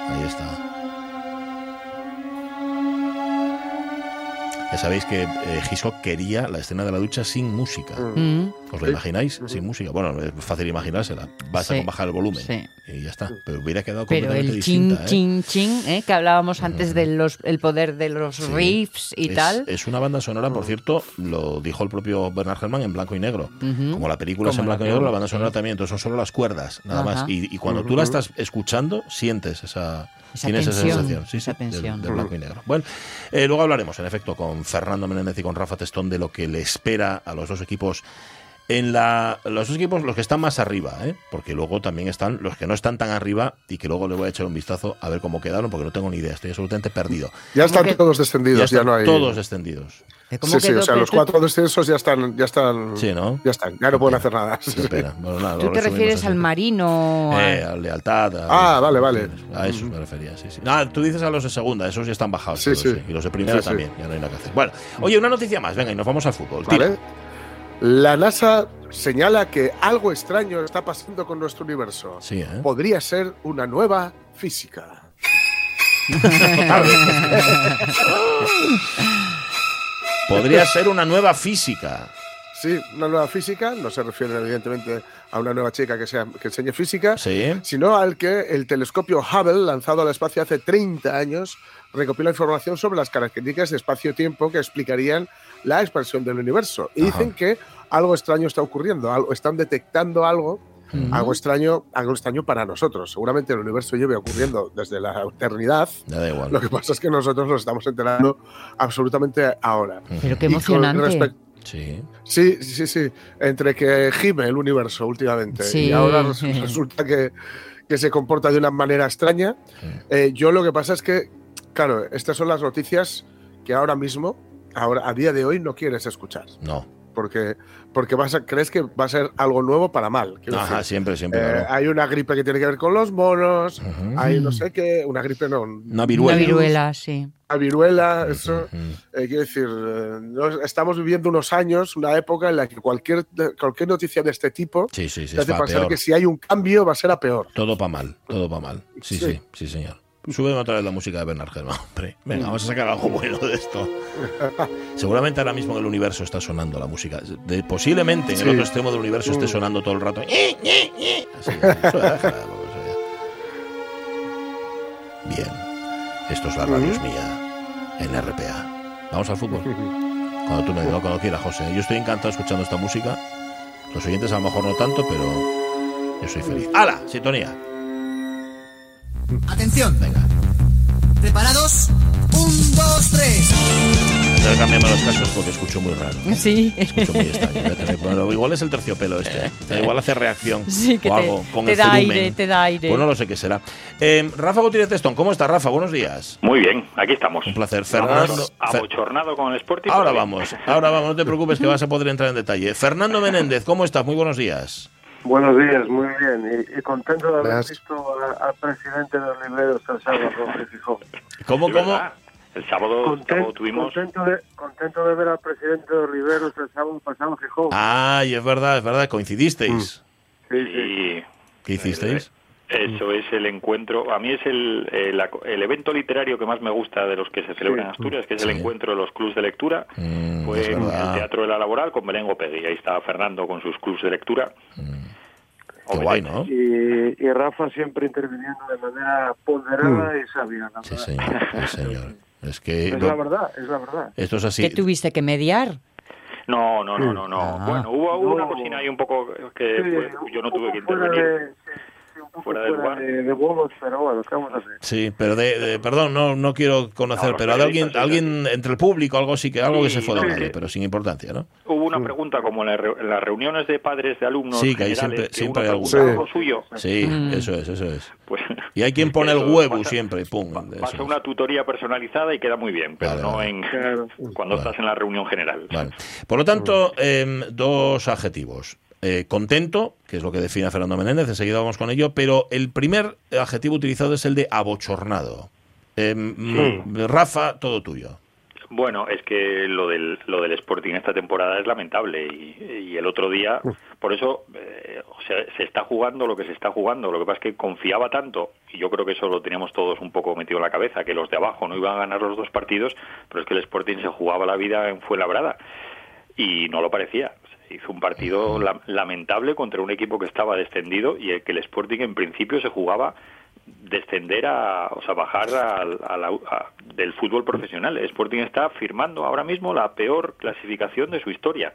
Ahí está. Ya sabéis que eh, Hitchcock quería la escena de la ducha sin música. Mm, ¿Os lo imagináis? Sin música. Bueno, es fácil imaginársela. Basta Sí. con bajar el volumen. Sí. Y ya está. Pero hubiera quedado Pero completamente el chin, distinta. ¿eh? chin, chin, ¿eh? que hablábamos antes del el poder de los Sí. riffs y es, tal. es una banda sonora, por cierto, lo dijo el propio Bernard Herrmann en blanco y negro. Como la película es en la blanco y negro, la banda sonora sí. también. Entonces son solo las cuerdas, nada Ajá. más. Y, y cuando tú la estás escuchando, sientes esa, Esa tienes esa tensión, sensación. Sí, esa sí, del blanco y negro. Bueno, eh, luego hablaremos, en efecto, con Fernando Menéndez y con Rafa Testón de lo que le espera a los dos equipos en la, los dos equipos, los que están más arriba, ¿eh? porque luego también están los que no están tan arriba y que luego le voy a echar un vistazo a ver cómo quedaron, porque no tengo ni idea, estoy absolutamente perdido. ya están que- todos descendidos, ya, están no hay. todos descendidos. ¿De cómo Sí, sí, o sea, los cuatro descensos ya están, ya están, Sí, ¿no? ya están, ya no pueden hacer nada. Pena. Bueno, nada, ¿Tú te refieres así. al marino? Eh, a- lealtad. a- Ah, vale, vale. A eso me refería, sí, sí. Ah, tú dices a los de segunda, esos ya están bajados. Sí, todos, sí. sí. Y los de primera Sí, sí. también, ya no hay nada que hacer. Bueno, oye, una noticia más, venga, y nos vamos al fútbol. Tira. La NASA señala que algo extraño está pasando con nuestro universo. Sí, ¿eh? Podría ser una nueva física. Podría ser una nueva física. Sí, una nueva física, no se refiere evidentemente a una nueva chica que, sea, que enseñe física, Sí. sino al que el telescopio Hubble, lanzado al espacio hace 30 años, recopila información sobre las características de espacio-tiempo que explicarían la expansión del universo. Y Ajá. dicen que algo extraño está ocurriendo, algo, están detectando algo, algo extraño, algo extraño para nosotros. Seguramente el universo lleve ocurriendo desde la eternidad. Ya da igual. Lo que pasa es que nosotros nos estamos enterando absolutamente ahora. Pero qué emocionante. respect- Sí. Sí, sí, sí. Entre que gime el universo últimamente Sí. y ahora res- resulta que, que se comporta de una manera extraña. eh, yo lo que pasa es que, claro, estas son las noticias que ahora mismo, ahora a día de hoy, no quieres escuchar. No. Porque, porque vas a, crees que va a ser algo nuevo para mal. Ajá, decir. siempre, siempre. Eh, claro. hay una gripe que tiene que ver con los monos, hay no sé qué, una gripe no, Una viruela. Una viruela, sí. una viruela, eso. Eh, quiero decir, eh, no- estamos viviendo unos años, una época en la que cualquier, cualquier noticia de este tipo Sí, sí, sí. te hace pensar que si hay un cambio va a ser a peor. Todo para mal, todo para mal. Sí, sí, Sí. sí, señor. Súbeme otra vez la música de Bernard Herrmann, hombre. Venga, vamos a sacar algo bueno de esto. Seguramente ahora mismo en el universo está sonando la música. De- posiblemente en el Sí. otro extremo del universo esté Mm. sonando todo el rato. Así. Bien. Esto es la radio es mía en RPA. Vamos al fútbol. Cuando tú me digas, cuando quieras, José. Yo estoy encantado escuchando esta música. Los oyentes a lo mejor no tanto, pero yo soy feliz. ¡Hala! Sintonía. Atención. Venga. ¿Preparados? Un, dos, tres. Tengo que cambiarme los cascos porque escucho muy raro. Sí. Escucho muy extraño. Bueno, igual es el terciopelo este. ¿eh? Igual hace reacción Sí, que o te, algo con te el da cerumen. aire, te da aire. Pues no lo sé qué será. Eh, Rafa Gutiérrez Testón, ¿cómo está Rafa? Buenos días. Muy bien, aquí estamos. Un placer. Fernando. Fer- abochornado con el Sporting. Ahora pero vamos, ahora vamos, no te preocupes que vas a poder entrar en detalle. Fernando Menéndez, ¿cómo estás? Muy buenos días. Buenos días, muy bien. Y, y contento de haber Gracias. visto al presidente de los libreros el sábado, Jorge Fijón. ¿Cómo, cómo? El sábado, Conten- sábado tuvimos. contento, de, contento de ver al presidente de los libreros el sábado pasado, Fijón. Ay, es verdad, es verdad, coincidisteis. sí, sí. Y ¿Qué hicisteis? eso es el encuentro. A mí es el, el, el evento literario que más me gusta de los que se celebran en Asturias, que es Sí. el encuentro de los clubs de lectura. Mm, Fue en el Teatro de la Laboral con Belén Gopegui. Ahí estaba Fernando con sus clubs de lectura. Qué guay, ¿no? Y, y Rafa siempre interviniendo de manera ponderada y sabia. la Sí, señor, sí, señor. Es que Es la verdad, es la verdad. esto es así. ¿Qué tuviste que mediar? No, no, no, no, no. Ah. Bueno, hubo, hubo una No. cosina ahí un poco que Sí, yo no tuve que intervenir. de- sí, sí, un poco Fuera del lugar. de, de huevos, pero bueno, ¿qué vamos a hacer? Sí, pero de, de- perdón, no, no quiero conocer, No, pero de alguien, alguien entre el público, algo sí que algo que Sí, se fue de no, madre, sí. pero sin importancia, ¿no? Hubo una pregunta como en, la en las reuniones de padres de alumnos Sí, que ahí siempre- que siempre hay algún- algo suyo. Sí, Mm. eso es, eso es. Pues, Y hay quien pone el huevo pasa- siempre, pum. Pasa una tutoría personalizada y queda muy bien, pero Vale, no vale. en cuando Vale. estás en la reunión general. Vale. Por lo tanto, em, dos adjetivos. Eh, contento, que es lo que define a Fernando Menéndez, enseguida vamos con ello, pero el primer adjetivo utilizado es el de abochornado. Mm, Rafa, todo tuyo. Bueno, es que lo del, lo del Sporting esta temporada es lamentable y, y el otro día, por eso eh, o sea, se está jugando lo que se está jugando. Lo que pasa es que confiaba tanto, y yo creo que eso lo teníamos todos un poco metido en la cabeza, que los de abajo no iban a ganar los dos partidos, pero es que el Sporting se jugaba la vida en Fuenlabrada y no lo parecía. Hizo un partido la- lamentable contra un equipo que estaba descendido y el que el Sporting en principio se jugaba descender a, o sea, bajar al- a la- a- del fútbol profesional. El Sporting está firmando ahora mismo la peor clasificación de su historia.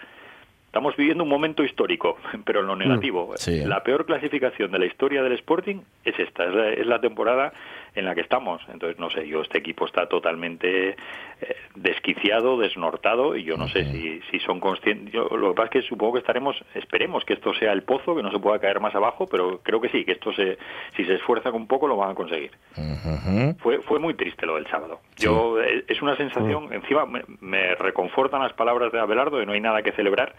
Estamos viviendo un momento histórico, pero en lo negativo. sí. La peor clasificación de la historia del Sporting es esta, es la, es la temporada en la que estamos. Entonces, no sé, yo este equipo está totalmente eh, desquiciado, desnortado, y yo no sé si, si son conscientes. Yo, lo que pasa es que supongo que estaremos, esperemos que esto sea el pozo, que no se pueda caer más abajo, pero creo que sí, que esto se, si se esfuerzan un poco lo van a conseguir. Fue, fue muy triste lo del sábado. Yo eh, Es una sensación, encima me, me reconfortan las palabras de Abelardo de no hay nada que celebrar,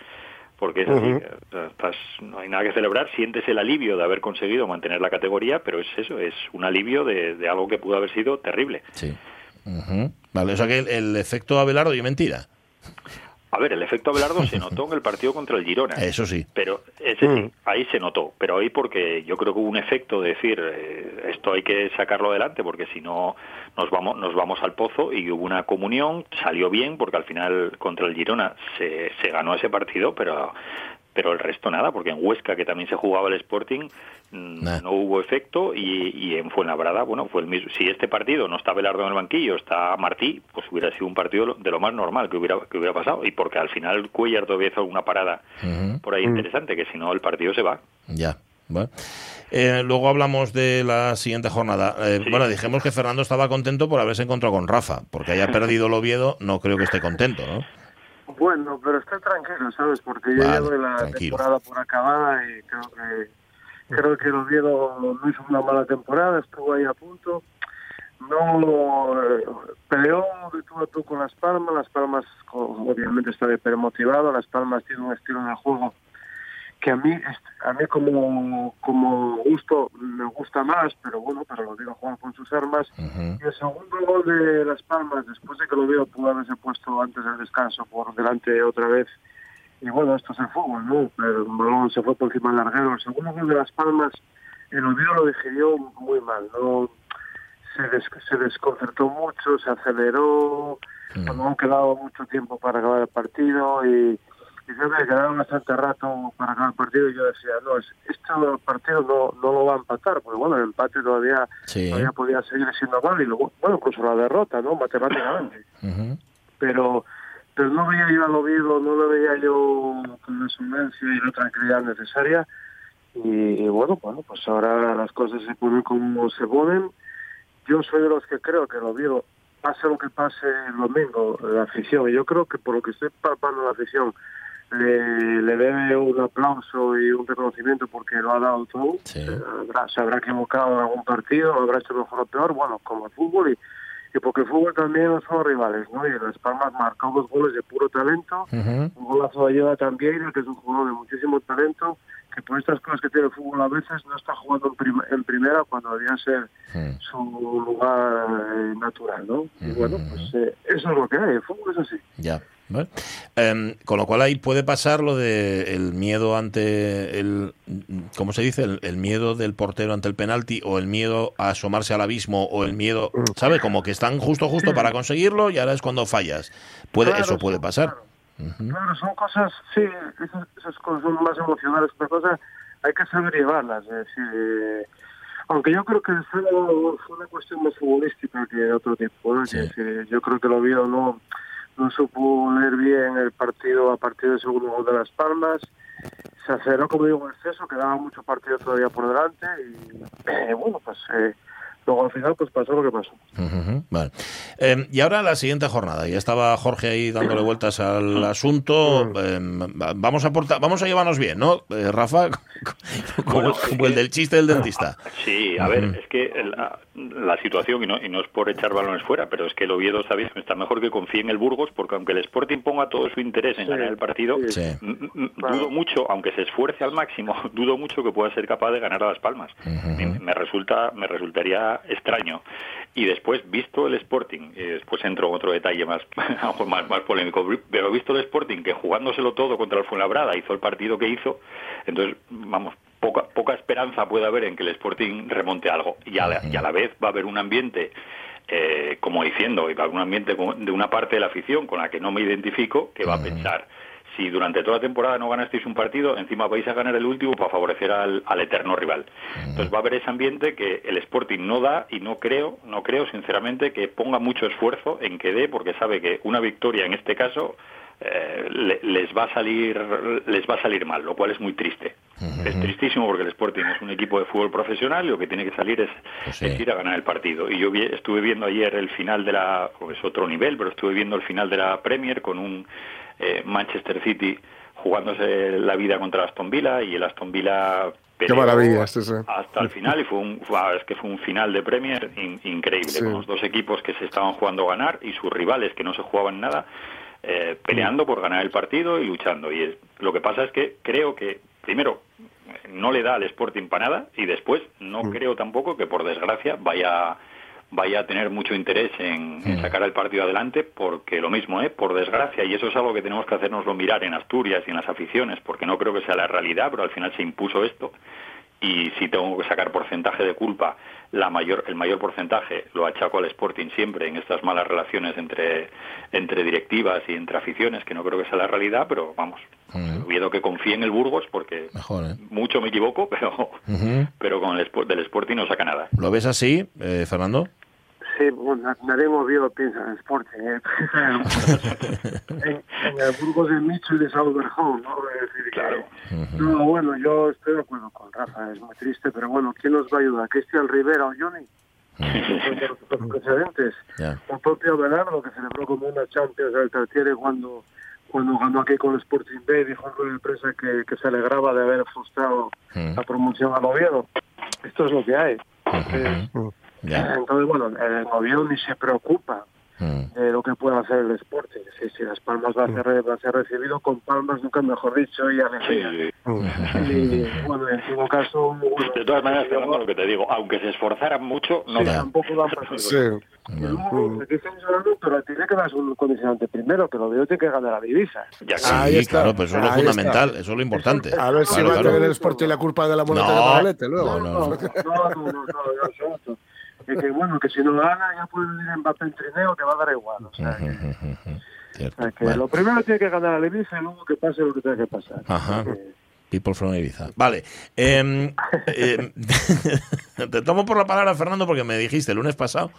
porque es así, Ujú. o sea, estás- no hay nada que celebrar, sientes el alivio de haber conseguido mantener la categoría, pero es eso, es un alivio de, de algo que pudo haber sido terrible. Sí. Vale, o sea que el, el efecto Abelardo y mentira. A ver, el efecto Abelardo se notó en el partido contra el Girona. Eso sí. Pero ese Mm. sí, ahí se notó. Pero ahí porque yo creo que hubo un efecto de decir eh, esto hay que sacarlo adelante porque si no nos vamos nos vamos al pozo y hubo una comunión, salió bien porque al final contra el Girona se, se ganó ese partido, pero pero el resto nada, porque en Huesca, que también se jugaba el Sporting, mm, Nah. no hubo efecto y, y en Fuenlabrada, bueno, fue el mismo. Si este partido no está Belardo en el banquillo, está Martí, pues hubiera sido un partido de lo más normal que hubiera que hubiera pasado. Y porque al final Cuellar todavía hizo una parada por ahí interesante, que si no el partido se va. Ya. Bueno. Eh, luego hablamos de la siguiente jornada. Eh, Sí. Bueno, dijimos que Fernando estaba contento por haberse encontrado con Rafa, porque haya perdido el Oviedo, no creo que esté contento, ¿no? Bueno, pero está tranquilo, ¿sabes? Porque Vale, ya doy la tranquilo. temporada por acabada y creo que creo que el Oviedo no hizo una mala temporada, estuvo ahí a punto. No eh, peleó de tú a tú con Las Palmas, Las Palmas obviamente está hipermotivado, Las Palmas tiene un estilo de juego que a mí a mí como como gusto me gusta más, pero bueno, pero lo digo jugar con sus armas. Y el segundo gol de Las Palmas, después de que lo veo, pudo haberse puesto antes del descanso por delante otra vez. Y bueno, esto es el fútbol, ¿no? Pero el balón se fue por encima del larguero. El segundo gol de Las Palmas, el Oviedo lo digirió muy mal, ¿no? Se, des- se desconcertó mucho, se aceleró, Mm. cuando han quedado mucho tiempo para acabar el partido y, y se me quedaron bastante rato para el partido y yo decía, no, es, este partido no, no lo va a empatar, porque bueno, el empate todavía Sí. todavía podía seguir siendo válido, bueno, incluso la derrota, ¿no? Matemáticamente. Pero pero no veía yo al Oviedo, no lo veía yo con la solvencia y la tranquilidad necesaria. Y, y bueno, bueno, pues ahora las cosas se ponen como se ponen. Yo soy de los que creo que el Oviedo, pase lo que pase el domingo, la afición, y yo creo que por lo que estoy palpando la afición, le, le debe un aplauso y un reconocimiento porque lo ha dado todo. Habrá- se habrá equivocado en algún partido, lo habrá hecho mejor o peor, bueno, como el fútbol y, y porque el fútbol también no son rivales, ¿no? Y Las Palmas marcó dos goles de puro talento, un golazo de Ayuda también, que es un jugador de muchísimo talento, que por estas cosas que tiene el fútbol a veces no está jugando en, prim- en primera cuando debía ser su lugar eh, natural, ¿no? Y bueno, pues eh, eso es lo que hay, el fútbol es así. Ya. ¿Vale? Em, con lo cual ahí puede pasar lo de el miedo ante el ¿cómo se dice? El, el miedo del portero ante el penalti o el miedo a asomarse al abismo o el miedo, ¿sabe? Como que están justo justo para conseguirlo y ahora es cuando fallas. Puede Claro, eso puede pasar. Claro, son cosas, sí, esas, esas cosas son más emocionales que otra cosa, hay que saber llevarlas, es decir, aunque yo creo que fue, una cuestión más futbolística que de otro tipo, ¿no? Es decir, yo creo que el Oviedo no, no supo leer bien el partido a partir del segundo gol de Las Palmas, se aceleró, como digo, en exceso, quedaba mucho partido todavía por delante y eh, bueno, pues eh, luego al final pues pasó lo que pasó. Vale. Em, y ahora la siguiente jornada. Ya estaba Jorge ahí dándole vueltas al asunto. Em, va- vamos a aportar, vamos a llevarnos bien, ¿no? Eh, Rafa, como, Bueno, como el del chiste del dentista. Sí, a ver, es que la, la situación, y no, y no es por echar balones fuera, pero es que el Oviedo sabéis está mejor que confíe en el Burgos, porque aunque el Sporting ponga todo su interés en Sí, ganar el partido, sí. dudo mucho, aunque se esfuerce al máximo, dudo mucho que pueda ser capaz de ganar a Las Palmas. me, me resulta, me resultaría extraño. Y después, visto el Sporting, y después entro en otro detalle más, más, más polémico, pero visto el Sporting que jugándoselo todo contra el Fuenlabrada hizo el partido que hizo, entonces, vamos, poca, poca esperanza puede haber en que el Sporting remonte algo. Y a la, y a la vez va a haber un ambiente, eh, como diciendo, y va a haber un ambiente de una parte de la afición con la que no me identifico, que va a pensar, si durante toda la temporada no ganasteis un partido, encima vais a ganar el último para favorecer al, al eterno rival. Entonces va a haber ese ambiente que el Sporting no da y no creo, no creo sinceramente que ponga mucho esfuerzo en que dé, porque sabe que una victoria en este caso eh, le- les va a salir les va a salir mal, lo cual es muy triste. Es tristísimo porque el Sporting es un equipo de fútbol profesional y lo que tiene que salir es, es ir a ganar el partido. Y yo vi- estuve viendo ayer el final de la, pues es otro nivel, pero estuve viendo el final de la Premier con un eh, Manchester City jugándose la vida contra Aston Villa y el Aston Villa Qué peleó maravilla, sí, sí. hasta el final y fue un es que fue un final de Premier in- increíble Sí. con los dos equipos que se estaban jugando a ganar y sus rivales que no se jugaban nada eh, peleando por ganar el partido y luchando y es- lo que pasa es que creo que primero no le da al Sporting para nada y después no creo tampoco que por desgracia vaya vaya a tener mucho interés en, en sacar el partido adelante porque lo mismo, ¿eh? por desgracia, y eso es algo que tenemos que hacernoslo mirar en Asturias y en las aficiones, porque no creo que sea la realidad, pero al final se impuso esto y si tengo que sacar porcentaje de culpa, la mayor, el mayor porcentaje lo achaco al Sporting siempre en estas malas relaciones entre, entre directivas y entre aficiones, que no creo que sea la realidad, pero vamos, Oviedo que confíe en el Burgos porque Mejor, ¿eh? mucho me equivoco, pero, pero con el del Sporting no saca nada. ¿Lo ves así, eh, Fernando? Sí, bueno, nadie en Oviedo piensa en Sporting. ¿eh? en, en el Burgos de Micho y de Sauberhome, ¿no? Es decir, que- No, bueno, yo estoy de acuerdo con Rafa, es muy triste, pero bueno, ¿quién nos va a ayudar? ¿Cristian Rivera o Johnny? Los precedentes. Ya. El propio Abelardo, que celebró como una Champions del Tartiere cuando, cuando ganó aquí con el Sporting B, dijo en rueda de prensa que, que se alegraba de haber frustrado Mm. la promoción al Oviedo. Esto es lo que hay. Ya. entonces, bueno, el Oviedo ni se preocupa Mm. de lo que puede hacer el Sporting. Si, si Las Palmas va a, ser, va a ser recibido con palmas, nunca mejor dicho, y alegría. Y bueno, en todo caso, bueno, De todas maneras, Fernando, lo que te digo, aunque se esforzaran mucho, no sí, dan. tampoco dan partido. Sí. Luego, aquí estamos hablando, pero tiene que darse un condicionante primero, que el Oviedo tiene que ganar la divisa. Ya Sí, Ahí está. claro, pero eso es lo Ahí fundamental, está. eso es lo importante. A ver si Claro, va a claro. tener el Sporting la culpa de la moneda No. de Manolete luego. No, no, No, no, no, no, no, no, Y que bueno, que si no gana ya puede venir Mbappé en trineo, que va a dar igual. O sea, que, Cierto. o sea, que Bueno. lo primero tiene que ganar la Ibiza y luego que pase lo que tenga que pasar. Ajá. People from Ibiza. Vale. Em, em, te tomo por la palabra, Fernando, porque me dijiste el lunes pasado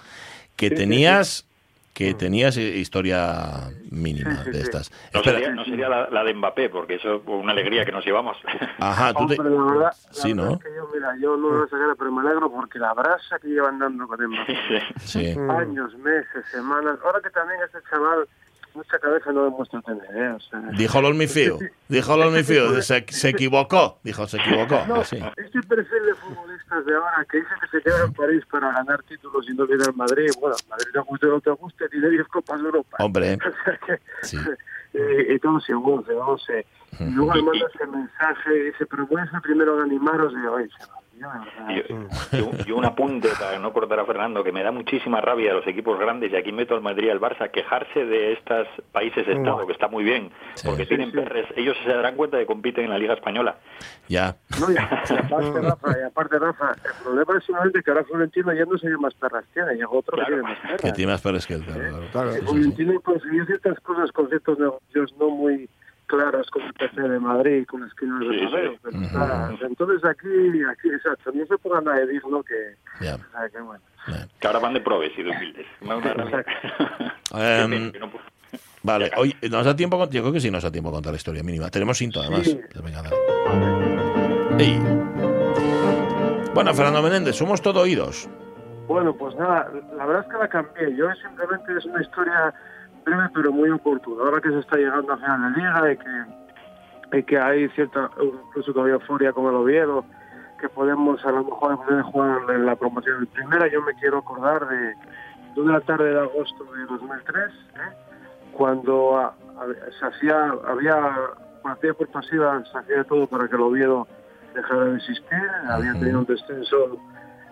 que tenías que tenías eh, historia mínima Sí, sí, de estas. No Espera, sería, no sería la, la de Mbappé, porque eso es una alegría que nos llevamos. Ajá, tú te... Hombre, la verdad, la Sí, verdad ¿no? es que yo, mira, yo no lo sacar, pero me alegro porque la brasa que llevan dando con Mbappé. Sí. Años, meses, semanas. Ahora que también este chaval, mucha cabeza no demuestra tener, ¿eh? O sea, Dijo Olmifío, dijo Olmifío, se, se equivocó, dijo, se equivocó. No, sí. este perfil de futbolistas de ahora que dicen que se queda en París para ganar títulos y no viene al Madrid, bueno, Madrid te guste o no te guste, tiene 10 Copas de Europa. Hombre, O sea que, sí. eh, y. Y luego le manda ese mensaje y dice, pero voy a ser primero animaros y se me olvidó, de verdad. Y, y un- apunte para no cortar a Fernando, que me da muchísima rabia a los equipos grandes, y aquí meto al Madrid y al Barça, quejarse de estos países estado, que está muy bien, Sí. porque tienen perres, ellos se darán cuenta de que compiten en la Liga Española. Ya. No, y, y aparte, Rafa, y aparte, Rafa, el problema es simplemente que ahora Florentino ya no sé qué más perras tiene, llegó otro Claro. que tiene más perras. Que tiene más perres que él, claro, claro. Claro. Eh, Sí, sí, sí. Florentino consiguió ciertas cosas con ciertos negocios no muy claros con el PC de Madrid, con las quinas de Sí, sí. Madrid. pero está- Entonces aquí, aquí, exacto, no se ponga nada de digno que, Ya. o sea, que bueno. Que ahora van de probes y de humildes. Em, Vale, oye, ¿nos da tiempo? Yo creo que sí nos da tiempo a contar la historia mínima. Tenemos cinto, además. Sí. Pues venga, dale. Ey. Bueno, Fernando Menéndez, somos todo oídos. Bueno, pues nada, la verdad es que la cambié. Yo simplemente es una historia breve pero muy oportuna. Ahora que se está llegando a final de liga y que, y que hay cierta, incluso todavía euforia con el Oviedo, que podemos a lo mejor poder jugar en la promoción de primera, yo me quiero acordar de, de una tarde de agosto de 2003, ¿eh? cuando a- a- se hacía, había, y por pasiva, se hacía todo para que el Oviedo dejara de existir, había tenido un descenso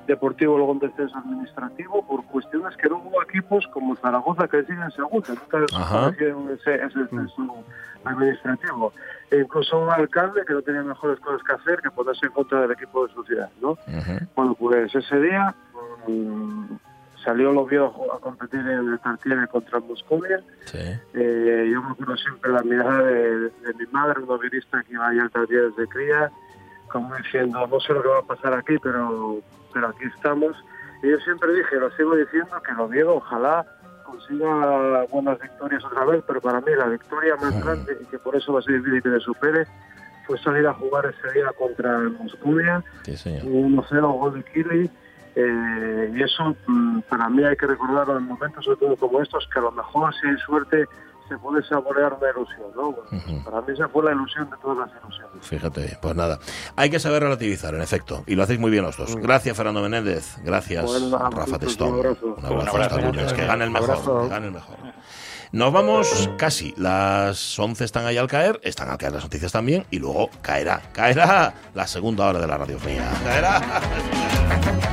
deportivo, luego un descenso administrativo, por cuestiones que no hubo equipos como Zaragoza que siguen en segunda, nunca Ajá. ese, ese descenso administrativo. E incluso un alcalde que no tenía mejores cosas que hacer que ponerse en contra del equipo de su ciudad, ¿no? Ujú. Bueno, pues ese día mm, salió el Oviedo a competir en el Tartiere contra Moscovia. Sí. Eh, yo me acuerdo siempre la mirada de, de mi madre, una novelista que iba allá al Tartiere desde cría, como diciendo, no sé lo que va a pasar aquí, pero, pero aquí estamos. Y yo siempre dije, lo sigo diciendo, que el Oviedo ojalá consiga buenas victorias otra vez, pero para mí la victoria más grande y que por eso va a ser difícil que le supere fue salir a jugar ese día contra el Moscovia Sí, señor. un 1-0 gol de Kili. eh, y eso mm, para mí hay que recordarlo en momentos sobre todo como estos que a lo mejor si hay suerte se puede saborear una ilusión ¿no? Bueno, para mí esa fue la ilusión de todas las ilusiones Fíjate, pues nada. Hay que saber relativizar, en efecto. Y lo hacéis muy bien los dos. Gracias, Fernando Menéndez. Gracias, Bueno, nada, Rafa Testón. un abrazo. Un abrazo, Un hasta lunes. Que gane el mejor. Abrazo. Que gane el mejor. Nos vamos casi. Las 11 están ahí al caer. Están al caer las noticias también. Y luego caerá. Caerá la segunda hora de la radio mía. Caerá.